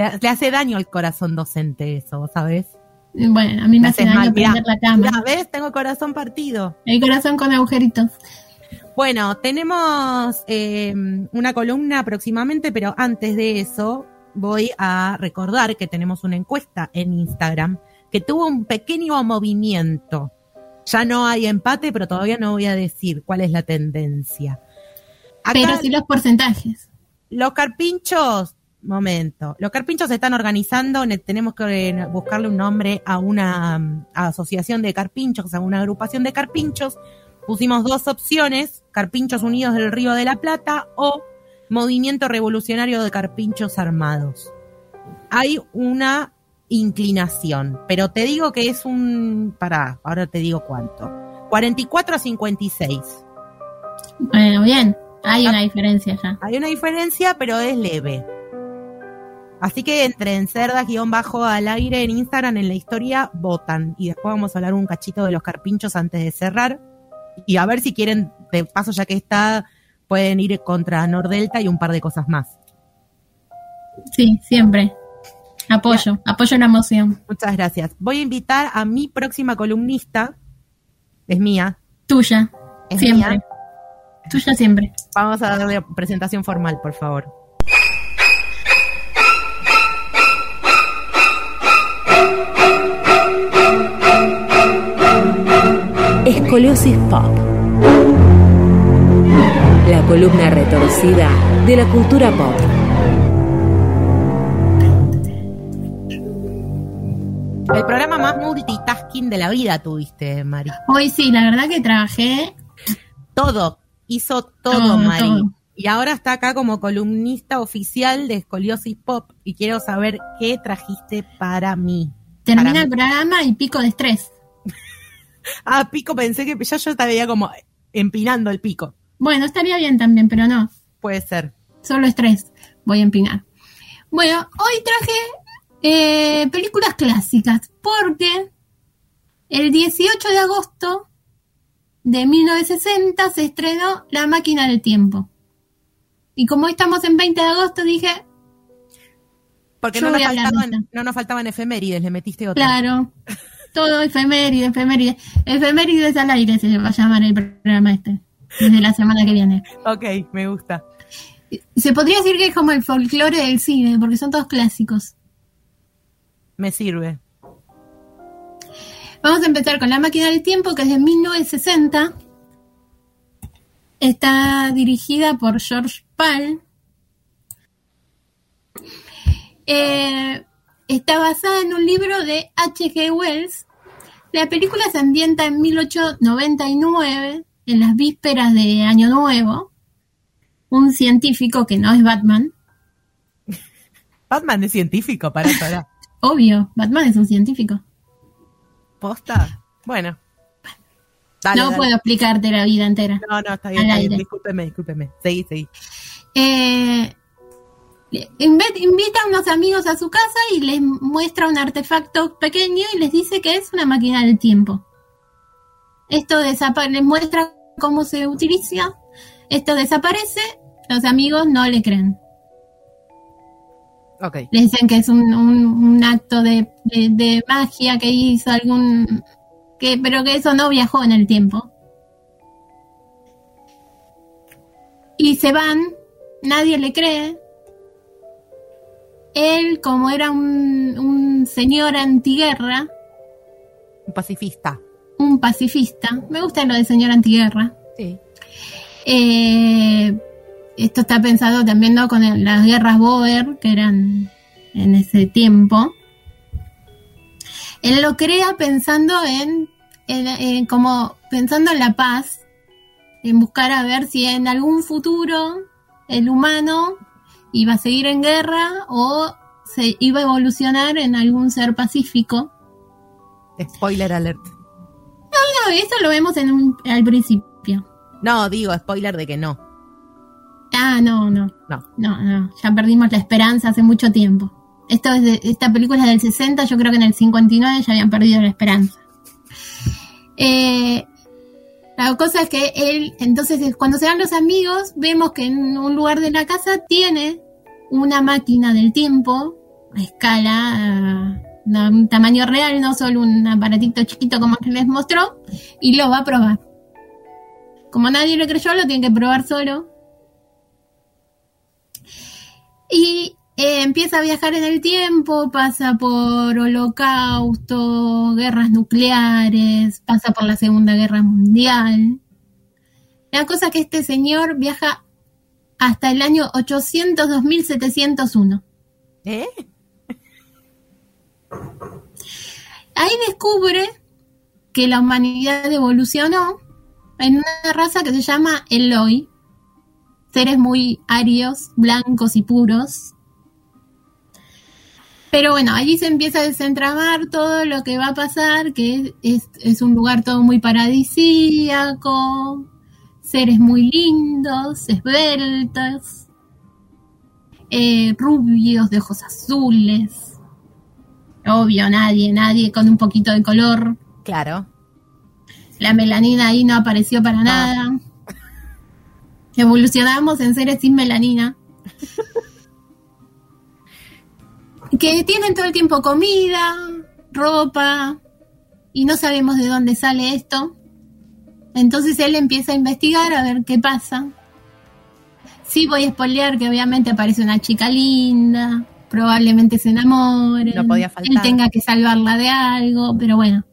Le, le hace daño al corazón docente eso, ¿sabes? Bueno, a mí me hace daño mal. Prender la cámara. mirá, ¿ves? Tengo corazón partido. El corazón con agujeritos. Bueno, tenemos eh, una columna próximamente, pero antes de eso voy a recordar que tenemos una encuesta en Instagram que tuvo un pequeño movimiento. Ya no hay empate, pero todavía no voy a decir cuál es la tendencia. Acá- Pero sí los porcentajes. los carpinchos, momento, los carpinchos se están organizando, ne- tenemos que eh, buscarle un nombre a una mm, asociación de carpinchos, a una agrupación de carpinchos. Pusimos dos opciones, Carpinchos Unidos del Río de la Plata o Movimiento Revolucionario de Carpinchos Armados. Hay una inclinación, pero te digo que es un... Pará, ahora te digo cuánto. 44 a 56. Bueno, bien. Hay una diferencia ya. Hay una diferencia, pero es leve. Así que entre en cerdas-bajo al aire en Instagram en la historia, votan. Y después vamos a hablar un cachito de los carpinchos antes de cerrar. Y a ver si quieren, de paso ya que está, pueden ir contra Nordelta y un par de cosas más. Sí, siempre. Apoyo, apoyo la moción. Muchas gracias. Voy a invitar a mi próxima columnista. Es mía. Tuya. Es siempre. mía. Tuya siempre. Vamos a darle presentación formal, por favor. Escoliosis Pop. La columna retorcida de la cultura pop. El programa más multitasking de la vida tuviste, Mari. Hoy sí, la verdad que trabajé Todo, hizo todo, Todo, Mari. todo. Y ahora está acá como columnista oficial de Escoliosis Pop y quiero saber qué trajiste para mí. Termina Para el mí. programa y pico de estrés. Ah, pico, pensé que ya yo veía como empinando el pico. Bueno, estaría bien también, pero no. Puede ser. Solo estrés. Voy a empinar. Bueno, hoy traje eh, películas clásicas porque el 18 de agosto de 1960 se estrenó La máquina del tiempo. Y como hoy estamos en 20 de agosto, dije, Porque no nos, faltaban, no nos faltaban efemérides, le metiste otra. claro, todo efeméride, efeméride. Efemérides al aire se va a llamar el programa este, desde la semana que viene. Ok, me gusta. Se podría decir que es como el folclore del cine, porque son todos clásicos. Me sirve. Vamos a empezar con La máquina del tiempo, que es de 1960. Está dirigida por George Pal. Eh, está basada en un libro de H.G. Wells. La película se ambienta en 1899, en las vísperas de Año Nuevo. Un científico que no es Batman. Batman es científico, para para. Obvio, Batman es un científico. ¿Posta? Bueno. Dale, no dale. puedo explicarte la vida entera. No, no, está bien, está bien. Discúlpeme, discúlpeme. Seguí, seguí. Eh, invita a unos amigos a su casa y les muestra un artefacto pequeño y les dice que es una máquina del tiempo. Esto les muestra cómo se utiliza, esto desaparece, los amigos no le creen. Ok. Le dicen que es un, un- un acto de, de- de magia que hizo algún... Que, pero que eso no viajó en el tiempo. Y se van, nadie le cree. Él, como era un, un señor antiguerra, Un pacifista. un pacifista, me gusta lo de señor antiguerra, Sí. Eh, esto está pensado también ¿no? con el- las guerras Boer que eran en ese tiempo. Él lo crea pensando en, en- en como pensando en la paz, en buscar a ver si en algún futuro el humano iba a seguir en guerra o se iba a evolucionar en algún ser pacífico. Spoiler alert. No, eso lo vemos en un- al principio. No, digo, spoiler de que no. Ah, no, no. No. No, no. Ya perdimos la esperanza hace mucho tiempo. Esto es de- esta película es del 60, yo creo que en el 59 ya habían perdido la esperanza. Eh, la cosa es que él, entonces cuando se van los amigos, vemos que en un lugar de la casa tiene una máquina del tiempo, a escala, de un tamaño real, no solo un aparatito chiquito como les mostró, y lo va a probar. Como nadie le creyó, lo tiene que probar solo. Y eh, empieza a viajar en el tiempo, pasa por holocausto, guerras nucleares, pasa por la Segunda Guerra Mundial. La cosa es que este señor viaja hasta el año 800-2701. ¿Eh? Ahí descubre que la humanidad evolucionó en una raza que se llama Eloi, seres muy arios, blancos y puros. Pero bueno, allí se empieza a desentramar todo lo que va a pasar, que es, es un lugar todo muy paradisíaco, seres muy lindos, esbeltos, eh, rubios de ojos azules. Obvio, nadie, nadie con un poquito de color. Claro. La melanina ahí no apareció para nada. Evolucionamos en seres sin melanina. que tienen todo el tiempo comida, ropa, y no sabemos de dónde sale esto. Entonces él empieza a investigar a ver qué pasa. Sí voy a spoilear que obviamente aparece una chica linda, probablemente se enamore, No podía faltar. él tenga que salvarla de algo, pero bueno,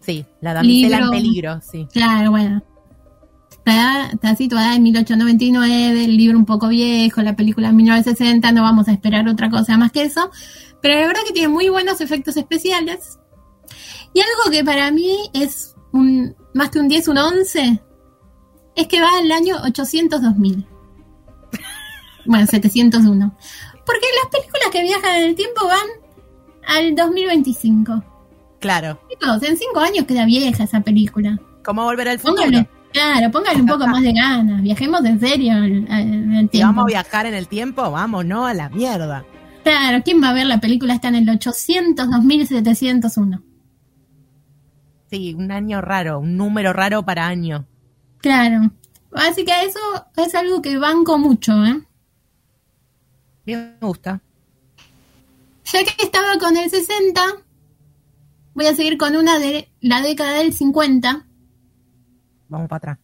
Sí, la damisela en peligro, sí. claro, bueno. Está, está situada en 1899, el libro un poco viejo, la película en 1960, no vamos a esperar otra cosa más que eso, pero la verdad que tiene muy buenos efectos especiales. Y algo que para mí es un, más que un 10, un 11, es que va al año 800-2000. Bueno, 701. Porque las películas que viajan en el tiempo van al 2025. Claro. Chicos, en 5 años queda vieja esa película. ¿Cómo volver al futuro? Póngale, claro, póngale un poco más de ganas. Viajemos en serio al Si tiempo. vamos a viajar en el tiempo, vamos, no a la mierda. Claro, ¿quién va a ver la película? Está en el 800 2701. Sí, un año raro, un número raro para año. Claro. Así que eso es algo que banco mucho, ¿eh? Bien, me gusta. Ya que estaba con el 60, voy a seguir con una de la década del 50, Vamos para atrás.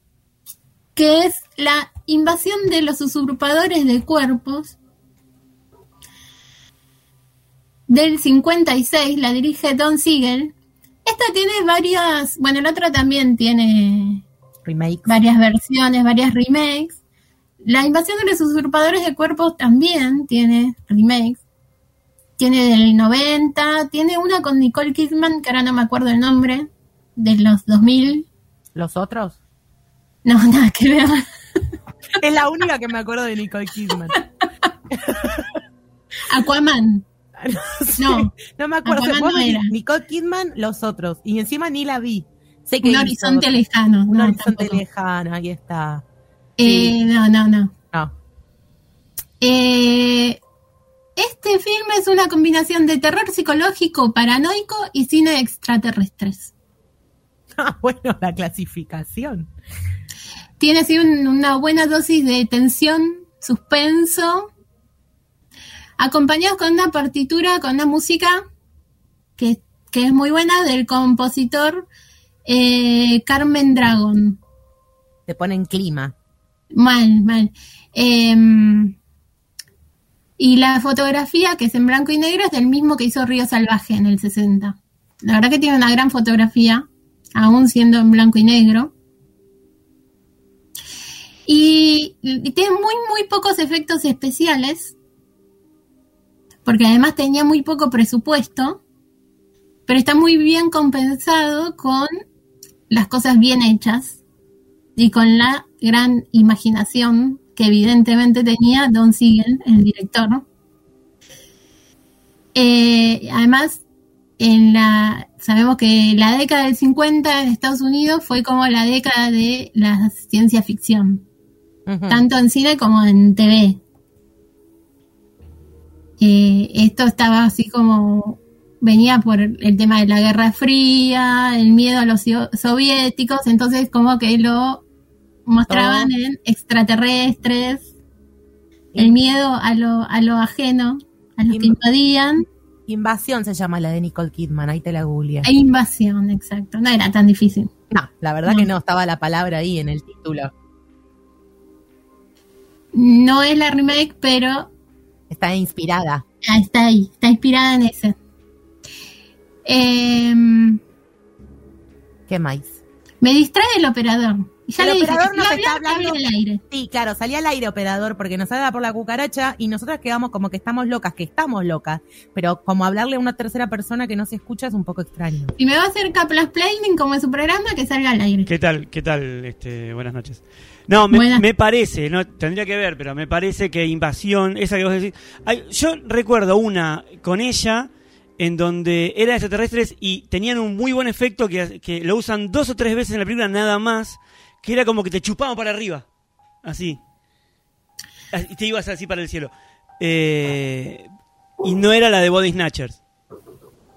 que es la invasión de los usurpadores de cuerpos. Del 56, la dirige Don Siegel. Esta tiene varias, bueno, la otra también tiene Remake. varias versiones, varias remakes. La invasión de los usurpadores de cuerpos también tiene remakes. Tiene del 90, tiene una con Nicole Kidman, que ahora no me acuerdo el nombre, de los 2000. ¿Los otros? No, nada que ver. Es la única que me acuerdo de Nicole Kidman. Aquaman. Sí, No. no me acuerdo. Aquaman Vos no era. Nicole Kidman, los otros. Y encima ni la vi. Sé que Un horizonte otro- lejano. Un no, horizonte tampoco. lejano, ahí está. Eh, no, no, no. No. Eh, este film es una combinación de terror psicológico, paranoico y cine de extraterrestres. Bueno, la clasificación. Tiene así un- una buena dosis de tensión, suspenso, acompañado con una partitura, con una música que, que es muy buena del compositor eh, Carmen Dragon. Te ponen clima. Mal, mal. Em, y la fotografía, que es en blanco y negro, es del mismo que hizo Río Salvaje en el 60. La verdad que tiene una gran fotografía, aún siendo en blanco y negro. Y, tiene muy, muy pocos efectos especiales, porque además tenía muy poco presupuesto, pero está muy bien compensado con las cosas bien hechas y con la gran imaginación que evidentemente tenía Don Siegel, el director. Eh, además, en la sabemos que la década del 50 en Estados Unidos fue como la década de la ciencia ficción, tanto en cine como en TV. Eh, esto estaba así como venía por el tema de la Guerra Fría, el miedo a los soviéticos, entonces como que lo mostraban Todo. en extraterrestres, el miedo a lo, a lo ajeno, a los que Inv- invadían, Invasión se llama la de Nicole Kidman, ahí te la googleé. invasión, exacto. No era tan difícil. No, la verdad No. que no, estaba la palabra ahí en el título. No es la remake, pero Está inspirada. ah, está ahí, está inspirada en ese. Em, ¿Qué más? me distrae el operador. Y ya El le dije, operador nos si está hablando- del aire. Sí, claro, salía al aire operador porque nos habla por la cucaracha y nosotras quedamos como que estamos locas, que estamos locas, pero como hablarle a una tercera persona que no se escucha es un poco extraño. Si me va a hacer caplasplaining como en su programa, que salga al aire. ¿Qué tal? ¿Qué tal? Este, buenas noches. No, me, parece, no tendría que ver, pero me parece que Invasión, esa que vos decís, hay- yo recuerdo una con ella en donde eran extraterrestres y tenían un muy buen efecto que, que lo usan dos o tres veces en la película nada más, que era como que te chupaban para arriba. Así. Y te ibas así para el cielo. Eh, y no era la de Body Snatchers.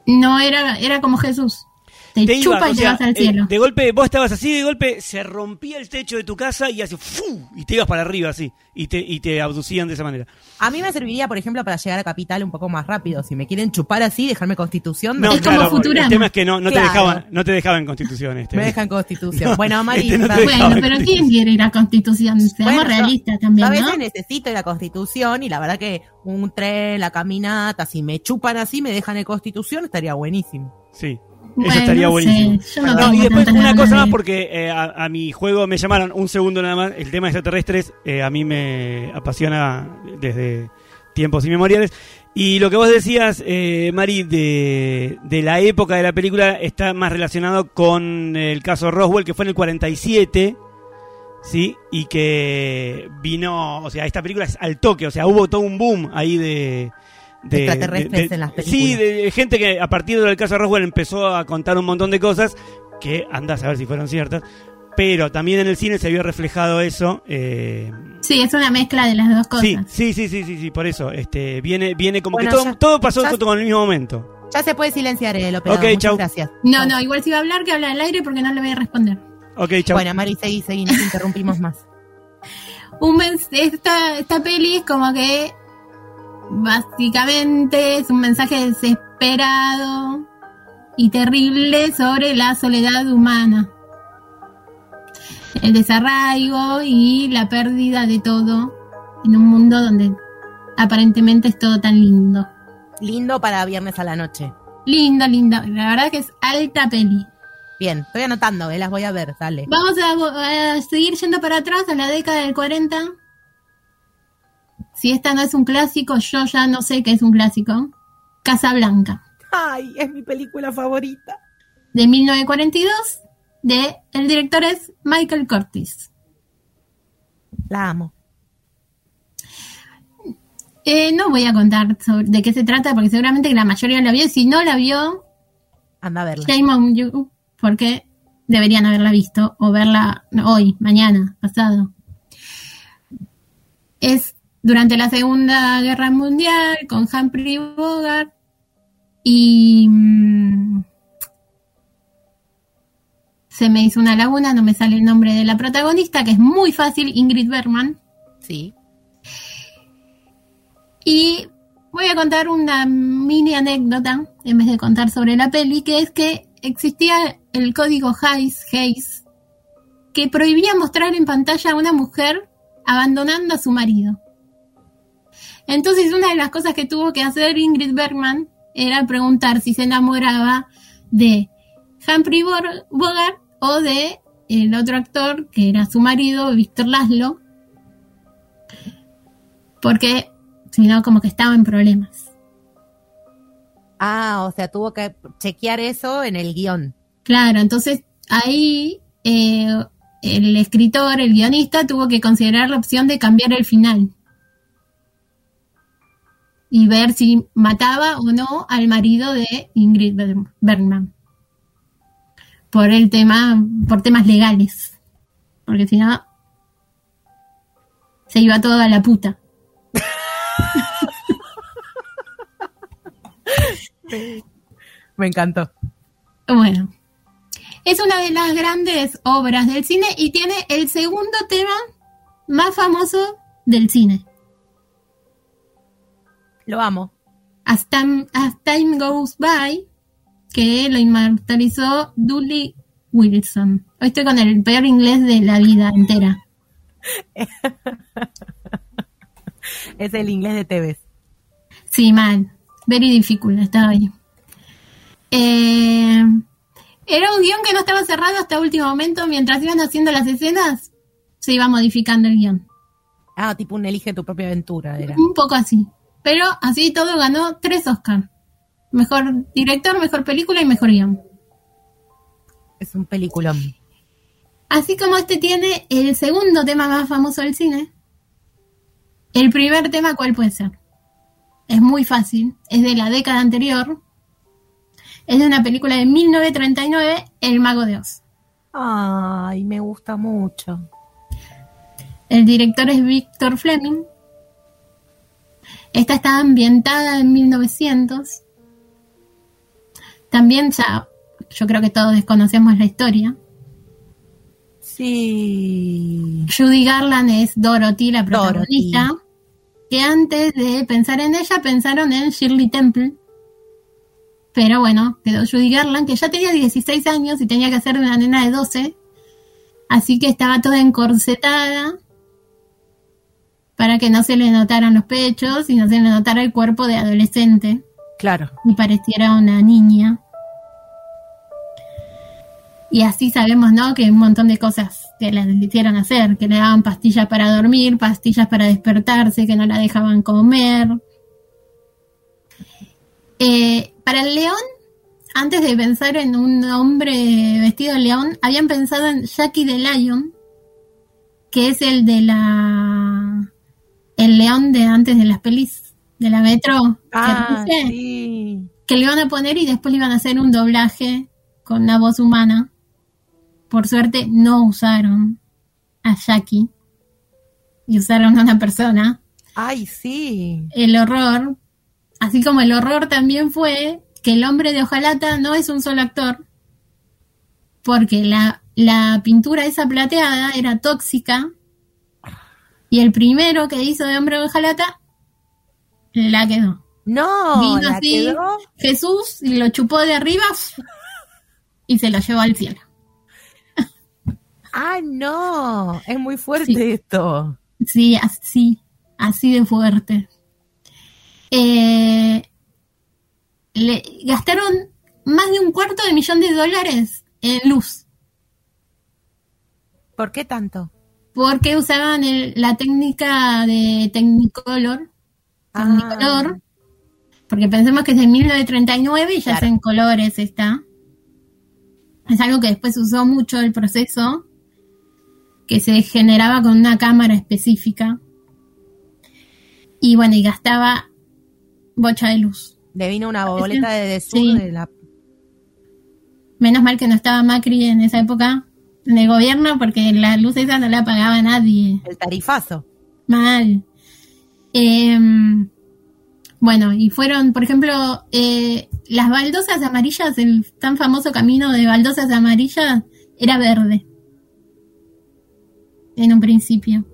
No, era, era como Jesús. Te, Te chupa ibas, y te sea, vas al eh, cielo. de golpe, vos estabas así, de golpe se rompía el techo de tu casa y así, ¡fu! y te ibas para arriba así, y te, y te abducían de esa manera. A mí me serviría, por ejemplo, para llegar a Capital un poco más rápido. Si me quieren chupar así, dejarme Constitución, No, Es como Futurama. el tema es que no, no te dejaban, no te dejaban en constitución este. me dejan Constitución. Bueno, Mari, este no. Bueno, pero ¿quién quiere ir a Constitución? Seamos Bueno, yo- realistas también, a ¿no? veces necesito ir a Constitución y la verdad que un tren, la caminata, si me chupan así, me dejan en Constitución, estaría buenísimo. Sí. Bueno, Eso estaría buenísimo. sé, yo no No, tengo y después una cosa más porque eh, a, a mi juego me llamaron un segundo nada más. El tema de extraterrestres eh, a mí me apasiona desde tiempos inmemoriales. Y lo que vos decías, eh, Mari, de, de la época de la película está más relacionado con el caso Roswell, que fue en el 47. ¿Sí? Y que vino, o sea, esta película es al toque, o sea, hubo todo un boom ahí de... de- Extraterrestres de- en las Sí, películas. de gente que a partir del caso Roswell empezó a contar un montón de cosas que andás a ver si fueron ciertas. Pero también en el cine se vio reflejado eso. eh, Sí, es una mezcla de las dos cosas. sí, sí, sí, sí, sí, sí, por eso. Este, viene, viene como Bueno, que todo, ya- todo pasó ya- todo en el mismo momento. Ya se puede silenciar el operador. Ok, Muchas chau. gracias. No, no, igual si va a hablar, que habla al aire porque no le voy a responder. Ok, chao. Bueno, Mari, seguí, seguí, no te interrumpimos más. Un mens- esta, esta peli es como que básicamente es un mensaje desesperado y terrible sobre la soledad humana. El desarraigo y la pérdida de todo en un mundo donde aparentemente es todo tan lindo. Lindo para viernes a la noche. Lindo, lindo. La verdad que es alta peli. Bien, estoy anotando, eh, las voy a ver, dale. Vamos a, a seguir yendo para atrás a la década del 40. Si esta no es un clásico, yo ya no sé qué es un clásico. Casablanca, Ay, es mi película favorita. de 1942, de el director es Michael Curtis. La amo. Eh, no voy a contar sobre de qué se trata porque seguramente la mayoría la vio. Si no la vio, Anda a verla. shame on you, porque deberían haberla visto o verla hoy, mañana, pasado. Es durante la Segunda Guerra Mundial con Humphrey Bogart y mm, se me hizo una laguna, no me sale el nombre de la protagonista, que es muy fácil, Ingrid Bergman. Sí. Y voy a contar una mini anécdota, en vez de contar sobre la peli, que es que existía el código Hayes, Hayes que prohibía mostrar en pantalla a una mujer abandonando a su marido. Entonces una de las cosas que tuvo que hacer Ingrid Bergman era preguntar si se enamoraba de Humphrey Bogart o de el otro actor que era su marido, Víctor Laszlo, porque si no como que estaba en problemas. Ah, o sea, tuvo que chequear eso en el guion. Claro, entonces ahí eh, el escritor, el guionista, tuvo que considerar la opción de cambiar el final. Y ver si mataba o no al marido de Ingrid Ber- Bergman. Por el tema, por temas legales. Porque si no, se iba todo a la puta. Me encantó. Bueno, es una de las grandes obras del cine y tiene el segundo tema más famoso del cine. Lo amo. As Time, As Time Goes By, que lo inmortalizó Dudley Wilson. Hoy estoy con el peor inglés de la vida entera. Es el inglés de Tevez. Sí, mal. Very difficult, estaba ahí. Eh, era un guion que no estaba cerrado hasta último momento. Mientras iban haciendo las escenas, se iba modificando el guion. Ah, tipo un elige tu propia aventura era. Un poco así. Pero así todo ganó tres Oscars. Mejor director, mejor película y mejor guion. Es un peliculón. Así como este tiene el segundo tema más famoso del cine. El primer tema, ¿cuál puede ser? Es muy fácil. Es de la década anterior. Es de una película de 1939, El Mago de Oz. Ay, me gusta mucho. El director es Victor Fleming. Esta está ambientada en 1900. También ya, yo creo que todos desconocemos la historia. Sí. Judy Garland es Dorothy, la Dorothy. protagonista. Que antes de pensar en ella, pensaron en Shirley Temple. Pero bueno, quedó Judy Garland, que ya tenía 16 años y tenía que hacer una nena de 12. Así que estaba toda encorsetada para que no se le notaran los pechos y no se le notara el cuerpo de adolescente Claro. y pareciera una niña. Y así sabemos, ¿no? Que un montón de cosas que le hicieron hacer, que le daban pastillas para dormir, pastillas para despertarse, que no la dejaban comer. Eh, para el león, antes de pensar en un hombre vestido de león, habían pensado en Jackie the Lion, que es el de la... el león de antes de las pelis de la metro. que Ah, sí. que le iban a poner y después le iban a hacer un doblaje con una voz humana. Por suerte no usaron a Jackie y usaron a una persona. Ay, sí. El horror, así como el horror también fue que el hombre de hojalata no es un solo actor, porque la, la pintura esa plateada era tóxica y el primero que hizo de hombre hojalata la quedó. No, Vino la así quedó. Jesús y lo chupó de arriba y se lo llevó al cielo. Ah, no. Es muy fuerte Sí. esto. Sí, así, así de fuerte. Eh, le gastaron más de un cuarto de millón de dólares en luz, ¿Por qué tanto? Porque usaban el- la técnica de Technicolor, Ah. Technicolor, porque pensemos que es de 1939 y ya Claro. es en colores está. Es algo que después usó mucho el proceso, que se generaba con una cámara específica. Y bueno, y gastaba bocha de luz. Le vino una boleta de, de sur Sí. de la. Menos mal que no estaba Macri en esa época el gobierno, porque la luz esa no la pagaba nadie. El tarifazo. Mal. Em, bueno, y fueron, por ejemplo, eh, las baldosas amarillas, el tan famoso camino de baldosas amarillas, era verde. En un principio.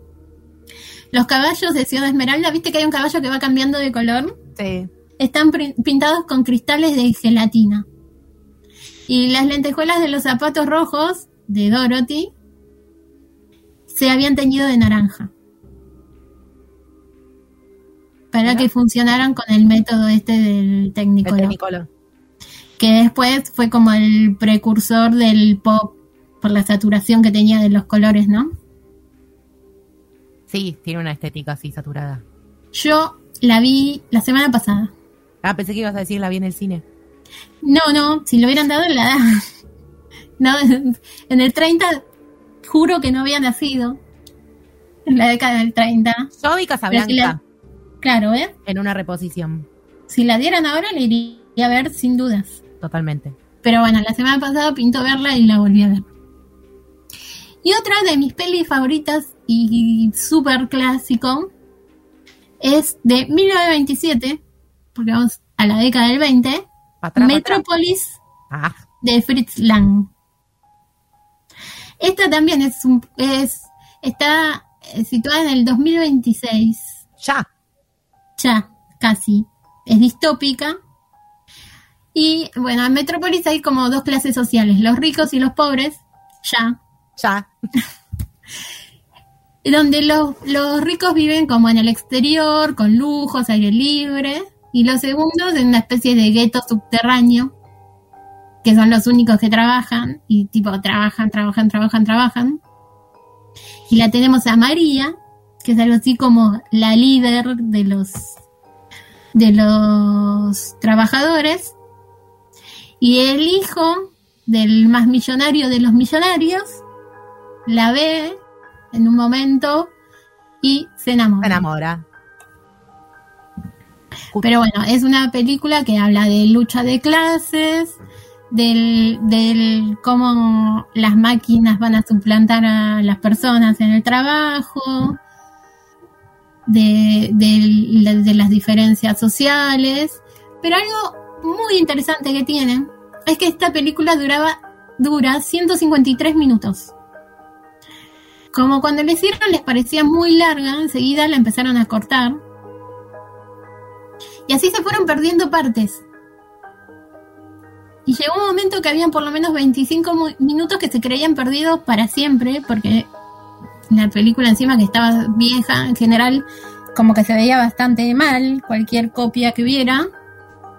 Los caballos de Ciudad Esmeralda, viste que hay un caballo que va cambiando de color, Sí. están pintados con cristales de gelatina. Y las lentejuelas de los zapatos rojos de Dorothy se habían teñido de naranja. Para que funcionaran con el método este del El Technicolor. Que después fue como el precursor del pop por la saturación que tenía de los colores, ¿no? Sí, tiene una estética así saturada. Yo la vi la semana pasada. Ah, pensé que ibas a decir la vi en el cine. No, no, si lo hubieran dado la da. No, en el 30 juro que no había nacido. En la década del 30. Yo vi Casablanca Pero si la- Claro, ¿eh? en una reposición. Si la dieran ahora la iría a ver sin dudas. Totalmente. Pero bueno, la semana pasada pintó verla y la volví a ver. Y otra de mis pelis favoritas y súper clásico es de 1927, porque vamos a la década del 20, Pa' atrás, pa' atrás. Metropolis Ah, de Fritz Lang. Esta también es un, es, está eh, situada en el 2026, ya. ya, casi. Es distópica. Y bueno, en Metrópolis hay como dos clases sociales, los ricos y los pobres, ya. Ya. Donde los, los ricos viven como en el exterior, con lujos, aire libre, y los segundos en una especie de gueto subterráneo, que son los únicos que trabajan, y tipo trabajan, trabajan, trabajan, trabajan. Y la tenemos a María, que es algo así como la líder de los de los trabajadores, y el hijo del más millonario de los millonarios la ve en un momento y se enamora. Se enamora. Pero bueno, es una película que habla de lucha de clases, del, cómo las máquinas van a suplantar a las personas en el trabajo, de, las diferencias sociales, pero algo muy interesante que tiene es que esta película duraba dura 153 minutos. Como cuando la hicieron les parecía muy larga, enseguida la empezaron a cortar. Y así se fueron perdiendo partes. Y llegó un momento que habían por lo menos 25 mu- minutos que se creían perdidos para siempre, porque la película encima que estaba vieja, en general, como que se veía bastante mal, cualquier copia que hubiera,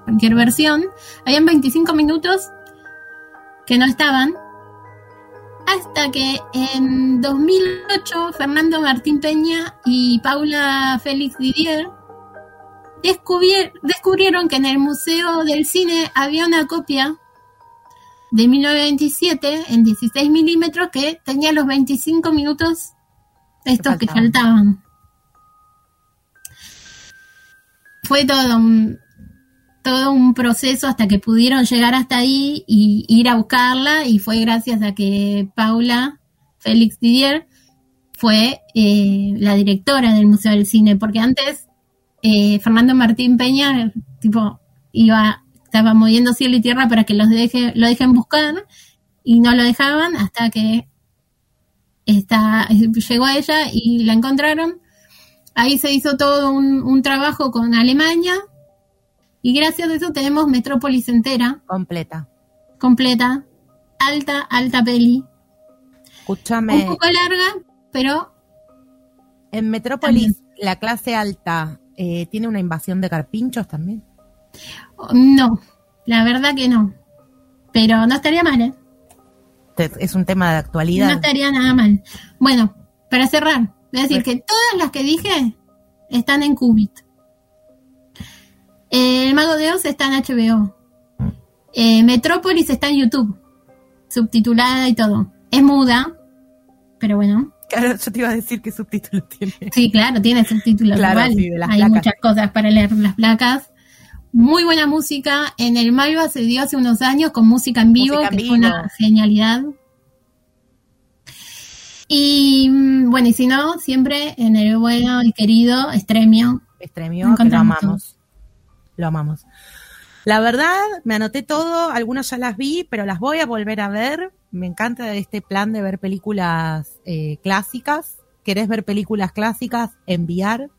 cualquier versión. Habían 25 minutos que no estaban. Hasta que en 2008 Fernando Martín Peña y Paula Félix Didier descubrieron que en el Museo del Cine había una copia de 1927 en 16 milímetros que tenía los 25 minutos estos que faltaban. Fue todo un, todo un proceso hasta que pudieron llegar hasta ahí y ir a buscarla y fue gracias a que Paula Félix Didier fue eh, la directora del Museo del Cine, porque antes eh, Fernando Martín Peña tipo iba estaba moviendo cielo y tierra para que los deje, lo dejen buscar y no lo dejaban hasta que esta, llegó a ella y la encontraron. Ahí se hizo todo un, un trabajo con Alemania y gracias a eso tenemos Metrópolis entera, Completa. completa, alta, alta peli. Escúchame. Un poco larga, pero En Metrópolis, la clase alta eh, tiene una invasión de carpinchos también. no, la verdad que no. Pero no estaría mal, ¿eh? Es un tema de No actualidad. estaría nada mal. Bueno, para cerrar, voy a decir que todas las que dije están en Qubit. El Mago de Oz está en HBO. Eh, Metrópolis está en YouTube. Subtitulada y todo. Es muda, pero bueno. Claro, yo te iba a decir qué subtítulo tiene. Sí, claro, tiene subtítulos. Claro, igual. sí, de las Hay placas. muchas cosas para leer las placas. Muy buena música. En el Malva se dio hace unos años con música en vivo, Música que fue una genialidad. Y mm, bueno, y si no, siempre en el bueno y querido Estremio. Estremio, que lo amamos. Lo amamos. La verdad, me anoté todo, algunas ya las vi, pero las voy a volver a ver. Me encanta este plan de ver películas eh, clásicas. ¿Querés ver películas clásicas? Enviar.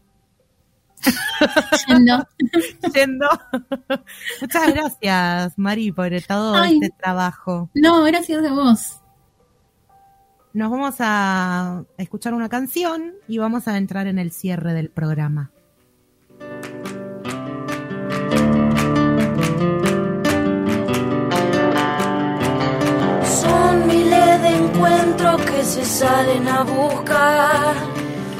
Yendo. Yendo. Muchas gracias, Mari, por todo Ay. este trabajo. No, gracias a vos. Nos vamos a escuchar una canción y vamos a entrar en el cierre del programa. Que se salen a buscar.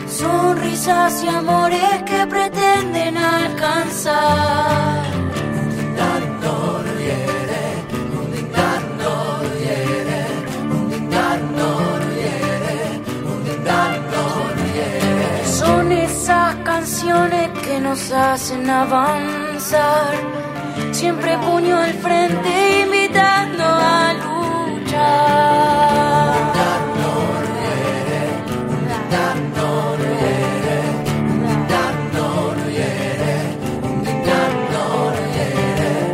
Sonrisas y amores que pretenden alcanzar. Son esas canciones que nos hacen avanzar. Siempre puño al frente invitando a luchar.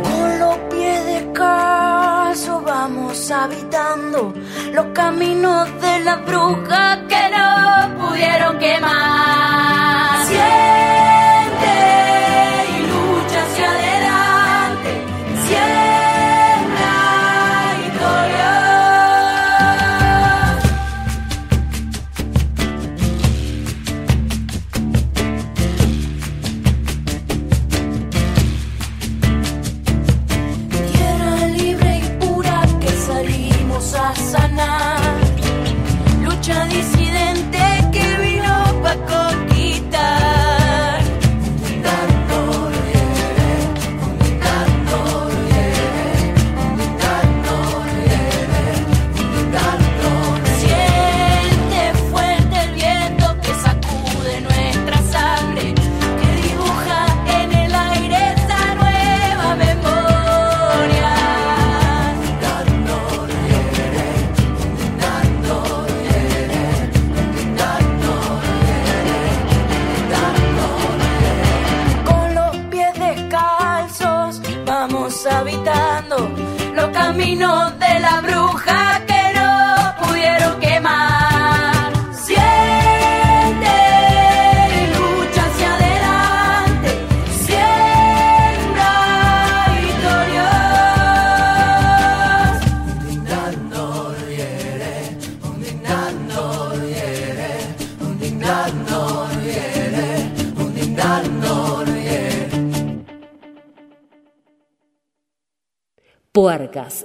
Con los pies descalzos vamos habitando los caminos de las brujas que no pudieron quemar.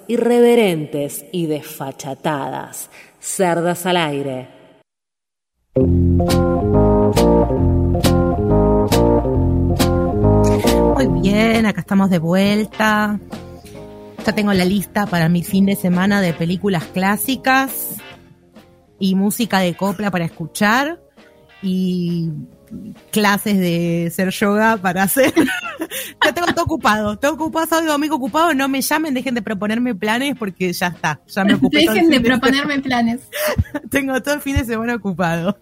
Irreverentes y desfachatadas. Cerdas al aire. Muy bien, acá estamos de vuelta. Ya tengo la lista para mi fin de semana de películas clásicas y música de copla para escuchar y clases de ser yoga para hacer. ya tengo todo ocupado, tengo ocupado sábado domingo ocupado, no me llamen, dejen de proponerme planes porque ya está, ya me ocupé todo Dejen de proponerme planes. Tengo todo el fin de semana ocupado.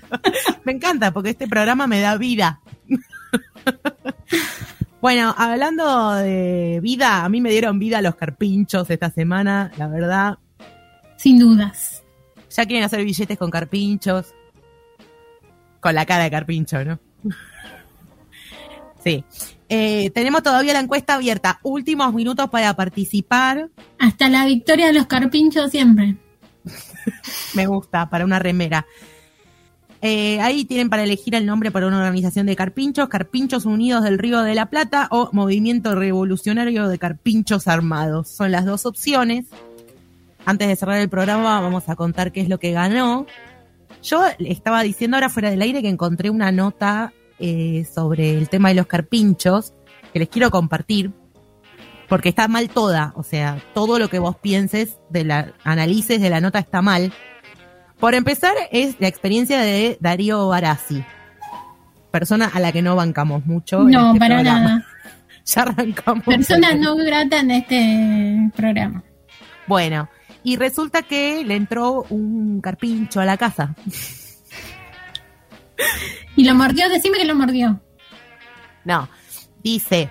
me encanta porque este programa me da vida. bueno, hablando de vida, a mí me dieron vida los carpinchos esta semana, la verdad. Sin dudas. Ya quieren hacer billetes con carpinchos. Con la cara de carpincho, ¿no? sí. Eh, tenemos todavía la encuesta abierta. Últimos minutos para participar. Hasta la victoria de los carpinchos siempre. Me gusta, para una remera. Eh, ahí tienen para elegir el nombre para una organización de carpinchos, Carpinchos Unidos del Río de la Plata o Movimiento Revolucionario de Carpinchos Armados. Son las dos opciones. Antes de cerrar el programa vamos a contar qué es lo que ganó. Yo estaba diciendo ahora fuera del aire que encontré una nota eh, sobre el tema de los carpinchos que les quiero compartir porque está mal toda, o sea, todo lo que vos pienses de la analices de la nota está mal. Por empezar, es la experiencia de Darío Barassi, persona a la que no bancamos mucho. No, este para programa. nada. Ya arrancamos. Persona no grata en este programa. Bueno, y resulta que le entró un carpincho a la casa. Y lo mordió, decime que lo mordió. No, dice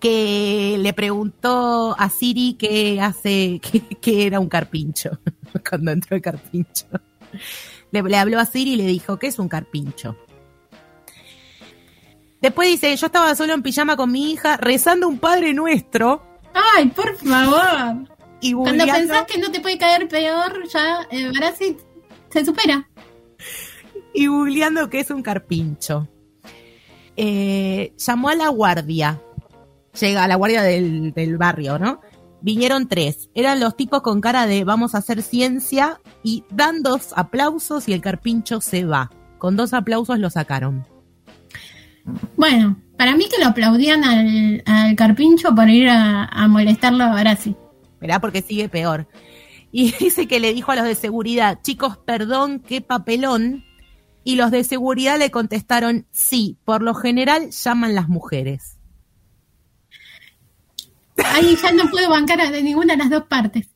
que le preguntó a Siri qué hace, qué, era un carpincho cuando entró el carpincho. Le, le habló a Siri y le dijo, ¿qué es un carpincho? Después dice, yo estaba solo en pijama con mi hija rezando un Padre Nuestro Ay, por favor. Y Cuando pensás que no te puede caer peor, ya eh, Barassi se supera. y googleando qué es un carpincho. Eh, llamó a la guardia. Llega a la guardia del, del barrio, ¿no? Vinieron tres. Eran los tipos con cara de vamos a hacer ciencia y dan dos aplausos y el carpincho se va. Con dos aplausos lo sacaron. Bueno, para mí que lo aplaudían al, al carpincho por ir a, a molestarlo a Barassi. ¿Verdad? Porque sigue peor. Y dice que le dijo a los de seguridad, chicos, perdón, qué papelón. Y los de seguridad le contestaron, sí, por lo general llaman las mujeres. Ahí ya no puedo bancar a de ninguna de las dos partes.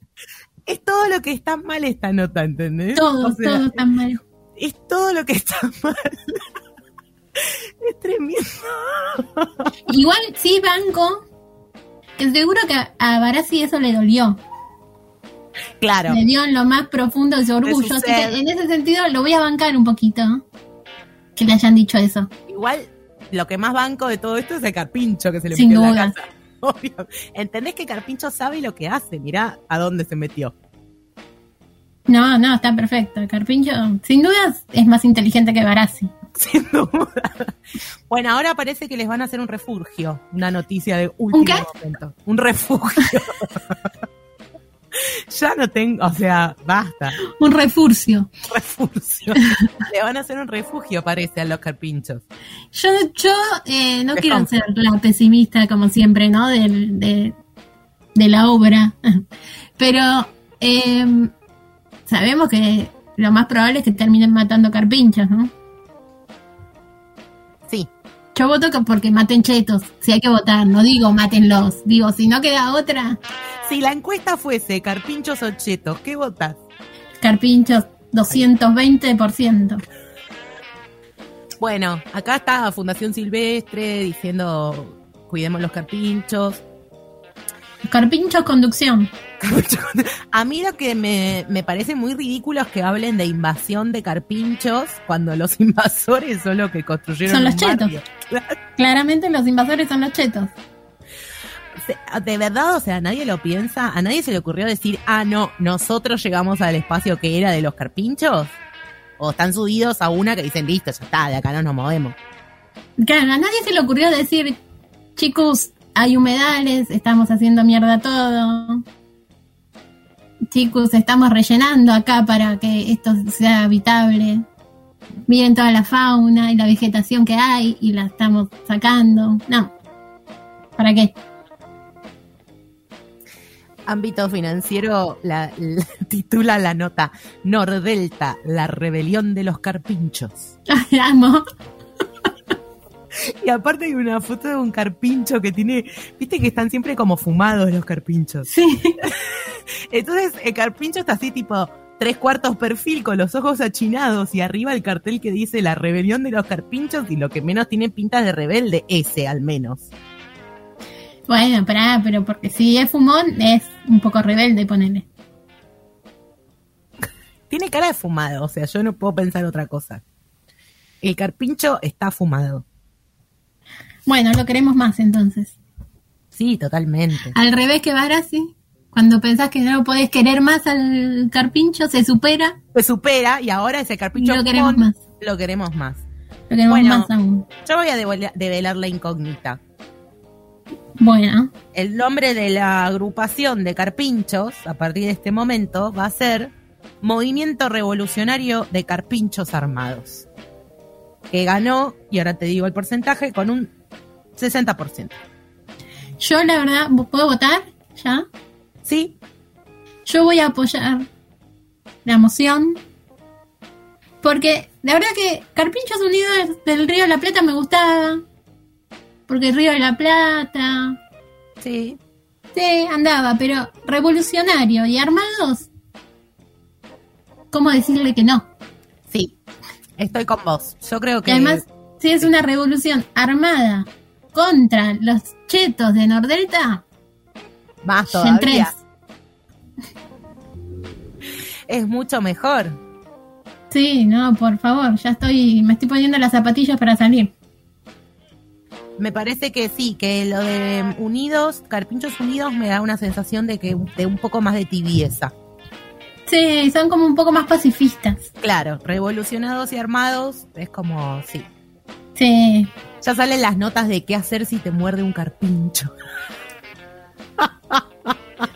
Es todo lo que está mal esta nota, ¿entendés? Todo, O sea, todo está mal. Es todo lo que está mal. es tremendo. Igual sí, banco, seguro que a, Barassi eso le dolió. Claro. Le dio en lo más profundo de su orgullo. Así que en ese sentido lo voy a bancar un poquito. Que le hayan dicho eso. Igual, lo que más banco de todo esto es el carpincho que se le Sin metió en la casa. Obvio. ¿Entendés que Carpincho sabe lo que hace? Mirá a dónde se metió. No, no, está perfecto. Carpincho, sin dudas, es más inteligente que Barassi. Sin duda. Bueno, ahora parece que les van a hacer un refugio. Una noticia de último qué? momento. Un refugio. ya no tengo, o sea, basta. Un refurcio. Refugio. Le van a hacer un refugio, parece, a los carpinchos. Yo, yo eh, no De quiero ser la pesimista, como siempre, ¿no? Del- de, de la obra. Pero eh, sabemos que lo más probable es que terminen matando carpinchos, ¿no? Yo voto que porque maten chetos. Si hay que votar, no digo mátenlos. Digo, si no queda otra, Si la encuesta fuese carpinchos o chetos, ¿qué votas? carpinchos 220%. Bueno, acá está Fundación Silvestre diciendo cuidemos los carpinchos. Carpinchos conducción. A mí lo que me, me parece muy ridículo es que hablen de invasión de carpinchos cuando los invasores son los que construyeron Son los chetos. barrio. Claramente los invasores son los chetos. Se- De verdad, o sea, nadie lo piensa, a nadie se le ocurrió decir, ah, no, nosotros llegamos al espacio que era de los carpinchos. O están subidos a una que dicen, listo, ya está, de acá no nos movemos. Claro, a nadie se le ocurrió decir, chicos, hay humedales, estamos haciendo mierda todo. Chicos, estamos rellenando acá para que esto sea habitable. Miren toda la fauna y la vegetación que hay y la estamos sacando. No. ¿Para qué? Ámbito financiero la, la- titula la nota Nordelta, la rebelión de los carpinchos. Ay, amo. Y aparte hay una foto de un carpincho que tiene, viste que están siempre como fumados los carpinchos. Sí. Entonces el carpincho está así tipo tres cuartos perfil con los ojos achinados y arriba el cartel que dice la rebelión de los carpinchos y lo que menos tiene pinta de rebelde, ese al menos. Bueno, pará, pero porque si es fumón, es un poco rebelde, ponele. Tiene cara de fumado, o sea, yo no puedo pensar otra cosa. El carpincho está fumado. Bueno, lo queremos más entonces. Sí, totalmente. Al revés que Barassi, cuando pensás que no podés querer más al carpincho, se supera, Se supera y ahora ese carpincho Lo queremos más. Lo queremos más. lo queremos Bueno. más aún. Yo voy a devela- develar la incógnita. Bueno, El nombre de la agrupación de carpinchos, a partir de este momento, va a ser Movimiento Revolucionario de Carpinchos Armados. Que ganó, y ahora te digo el porcentaje, con un 60%. yo la verdad, ¿puedo votar ya? Sí, Yo voy a apoyar la moción. Porque la verdad que Carpinchos Unidos del Río de la Plata me gustaba. Porque Río de la Plata. sí. Sí, andaba, pero revolucionario y armados. ¿Cómo decirle que no? Sí, estoy con vos. Yo creo Y que además, si es una revolución armada contra los chetos de Nordelta, más Gen 3. todavía es mucho mejor. Sí, no, por favor, ya estoy, me estoy poniendo las zapatillas para salir. Me parece que sí, que lo de Unidos, Carpinchos Unidos, me da una sensación de que de un poco más de tibieza. Sí, son como un poco más pacifistas. Claro, revolucionados y armados es como, sí. Sí, Ya salen las notas de qué hacer si te muerde un carpincho.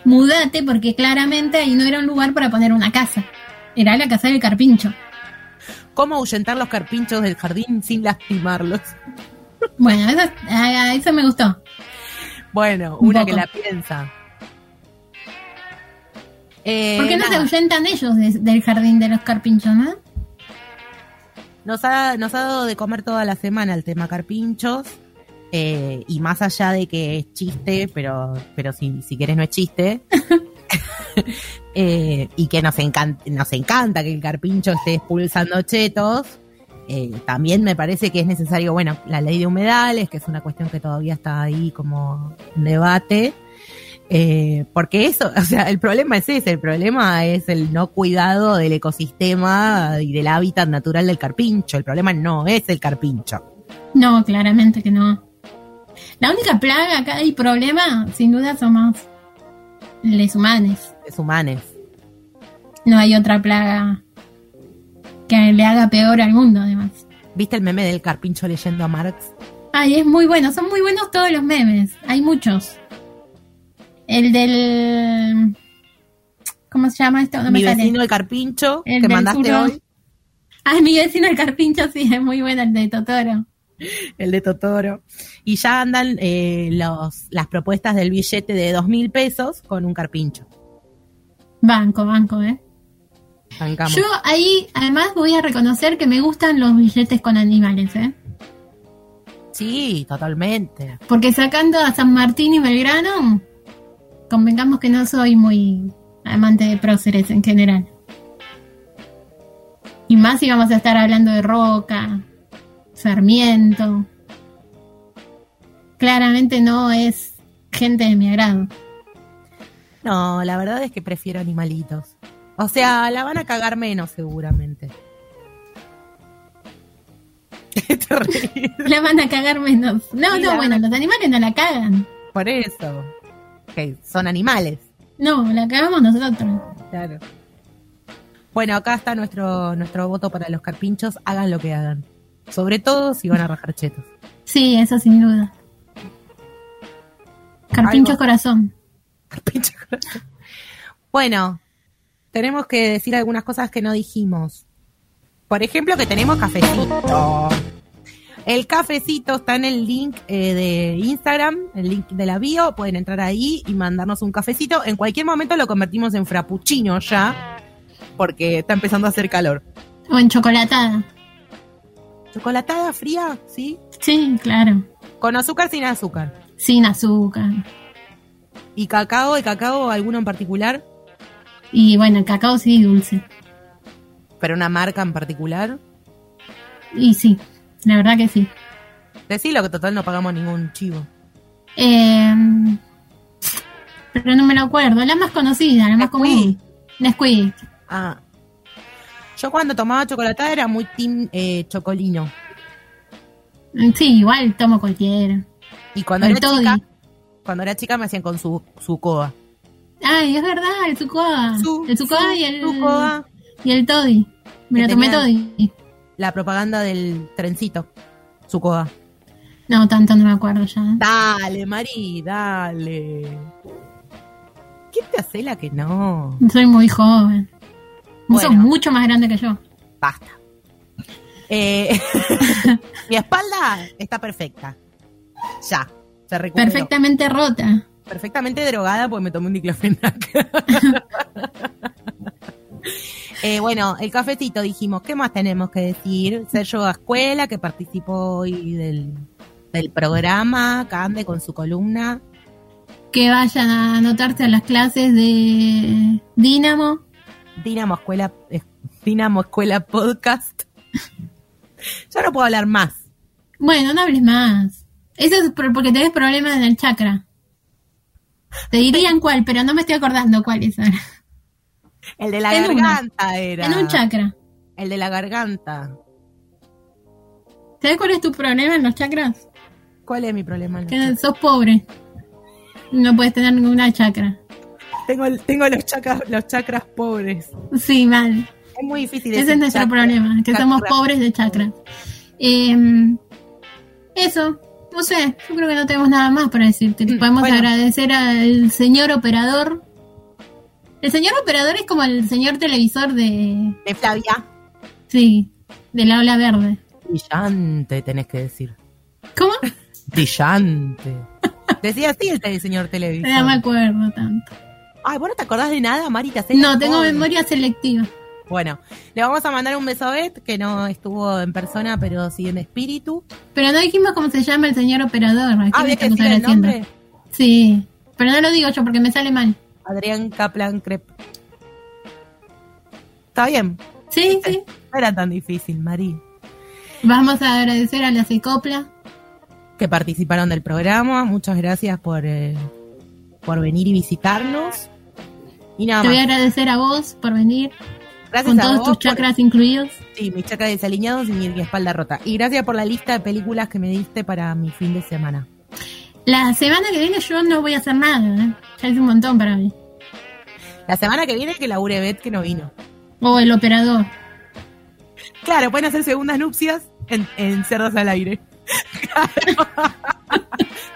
Mudate porque claramente ahí no era un lugar para poner una casa. Era la casa del carpincho. ¿Cómo ahuyentar los carpinchos del jardín sin lastimarlos? Bueno, eso, eso me gustó. Bueno, Un una que la piensa. Eh, ¿Por qué no se ahuyentan ellos de- del jardín de los carpinchos, no? nos, ha, nos ha dado de comer toda la semana el tema carpinchos. Eh, y más allá de que es chiste, pero, pero si, si querés no es chiste. eh, y que nos encanta, nos encanta que el carpincho esté expulsando chetos. eh, también me parece que es necesario, bueno, la ley de humedales, que es una cuestión que todavía está ahí como en debate. Eh, porque eso, o sea, el problema es ese, el problema es el no cuidado del ecosistema y del hábitat natural del carpincho. El problema no es el carpincho. No, claramente que no. La única plaga acá y problema, sin duda, somos les humanos. Es humanes. No hay otra plaga que le haga peor al mundo, además. ¿Viste el meme del carpincho leyendo a Marx? Ay, es muy bueno, son muy buenos todos los memes. Hay muchos. El del. ¿Cómo se llama esto? No Mi me sale. vecino el carpincho El que mandaste hoy, Ay, mi vecino el carpincho, sí, es muy bueno el de Totoro. el de Totoro. Y ya andan eh, los, las propuestas del billete de dos mil pesos con un carpincho. Banco, banco, ¿eh? Bancamos. Yo ahí, además, voy a reconocer que me gustan los billetes con animales, ¿eh? Sí, totalmente. Porque sacando a San Martín y Belgrano, convengamos que no soy muy amante de próceres en general. Y más si vamos a estar hablando de Roca, Sarmiento. Claramente no es gente de mi agrado. No, la verdad es que prefiero animalitos. O sea, la van a cagar menos seguramente. La van a cagar menos. No, Sí, no, bueno, los animales no la cagan. Por eso. Que son animales. No, la cagamos nosotros. Claro. Bueno, acá está nuestro, nuestro voto para los carpinchos. Hagan lo que hagan. Sobre todo si van a rajar chetos. Sí, eso sin duda. Carpinchos corazón. Bueno, tenemos que decir algunas cosas que no dijimos. Por ejemplo, que tenemos cafecito. El cafecito está en el link eh, de Instagram, el link de la bio. Pueden entrar ahí y mandarnos un cafecito. En cualquier momento lo convertimos en frappuccino ya, porque está empezando a hacer calor. O en chocolatada. ¿Chocolatada fría? ¿Sí? Sí, claro. ¿Con azúcar sin azúcar? Sin azúcar. ¿Y cacao? ¿Y cacao alguno en particular? Y bueno, el cacao sí, dulce. ¿Pero una marca en particular? Y sí, la verdad que sí. Decilo que total no pagamos ningún chivo. Eh, pero no me lo acuerdo. La más conocida, la más común. Nesquik. Ah. Yo cuando tomaba chocolatada era muy team eh, chocolino. Sí, igual tomo cualquiera. Y cuando El era toddy. chica, cuando era chica me hacían con su, su coa. Ay, es verdad, el Sucoa. Su- el Sucoa su- y el Sucoa. y el Toddy. Me lo tomé Toddy. La propaganda del trencito. Su coa. No, tanto no me acuerdo ya. Dale, Mari, dale. ¿Quién te hace la que no? Soy muy joven. Vos sos Bueno. mucho más grande que yo. Basta. Eh, mi espalda está perfecta. Ya. Se recuperó. Perfectamente rota. Perfectamente drogada porque me tomé un diclofenac. Eh, bueno, el cafecito dijimos, ¿qué más tenemos que decir? Sergio Escuela, que participó hoy del, del programa, Cande con su columna. Que vayan a anotarse a las clases de Dínamo. Dinamo Escuela, eh, Dinamo Escuela Podcast. ya no puedo hablar más. Bueno, no hables más. Eso es por- porque tenés problemas en el chakra. Te dirían cuál, pero no me estoy acordando cuál es. ahora. El de la En una. garganta era. En un chakra. El de la garganta. ¿Sabes cuál es tu problema en los chakras? ¿Cuál es mi problema? Que sos pobre. No puedes tener ninguna chakra. Tengo, el- tengo los, chakras, los chakras pobres. Sí, mal. Es muy difícil Ese es nuestro chakra. problema, que somos pobres de chakras. Eh, eso, no sé, yo creo que no tenemos nada más para decirte. Podemos bueno. agradecer al señor operador. El señor operador es como el señor televisor de... De Flavia. Sí, de la ola verde. Brillante, tenés que decir. ¿Cómo? Brillante. Decía así el tele- señor televisor. No me acuerdo tanto. Ay, ¿vos no te acordás de nada, Mari? ¿Te No, tengo memoria selectiva. Bueno, le vamos a mandar un beso a Beth, que no estuvo en persona, pero sí en espíritu. Pero no dijimos cómo se llama el señor operador. ¿a Ah, que decir el nombre. Sí, pero no lo digo yo porque me sale mal. Adrián Kaplan Crep. Está bien. Sí, sí. No era tan difícil, Mari. Vamos a agradecer a la Cicopla. Que participaron del programa. Muchas gracias por, eh, por venir y visitarnos. Y nada Te voy a agradecer a vos por venir. Gracias con a todos vos tus por- chakras incluidos. Sí, mis chakras desalineados y mi espalda rota. Y gracias por la lista de películas que me diste para mi fin de semana. La semana que viene yo no voy a hacer nada. ¿eh? Ya es un montón para mí. La semana que viene que labure Beth que no vino. O el operador. Claro, pueden hacer segundas nupcias en, en Cerdos al Aire. Claro.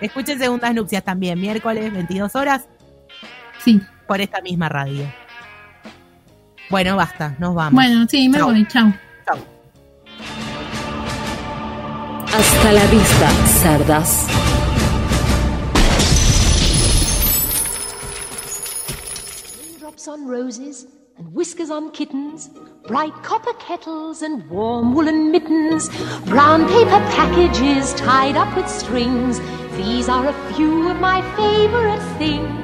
Escuchen segundas nupcias también, miércoles 22 horas. Sí. Por esta misma radio. Bueno, basta, nos vamos. Bueno, sí, me Chau. voy. Chao. Chau. Hasta la vista, cerdas. Raindrops on roses and whiskers on kittens, bright copper kettles and warm woolen mittens, brown paper packages tied up with strings. These are a few of my favorite things.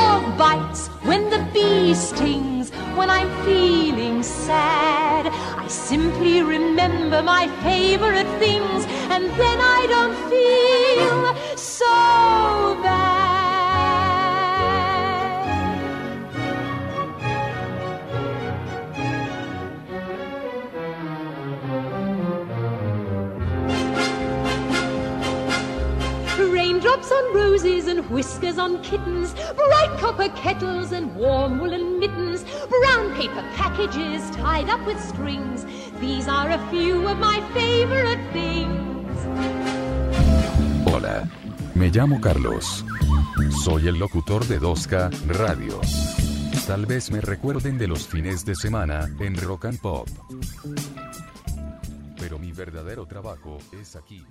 dog bites, when the bee stings, when I'm feeling sad. I simply remember my favorite things, and then I don't feel so bad. On roses and whiskers on kittens, bright copper kettles and warm woolen mittens, brown paper packages tied up with strings. These are a few of my favorite things. Hola. Me llamo Carlos. Soy el locutor de 2K Radio. Tal vez me recuerden de los fines de semana en Rock and Pop. Pero mi verdadero trabajo es aquí.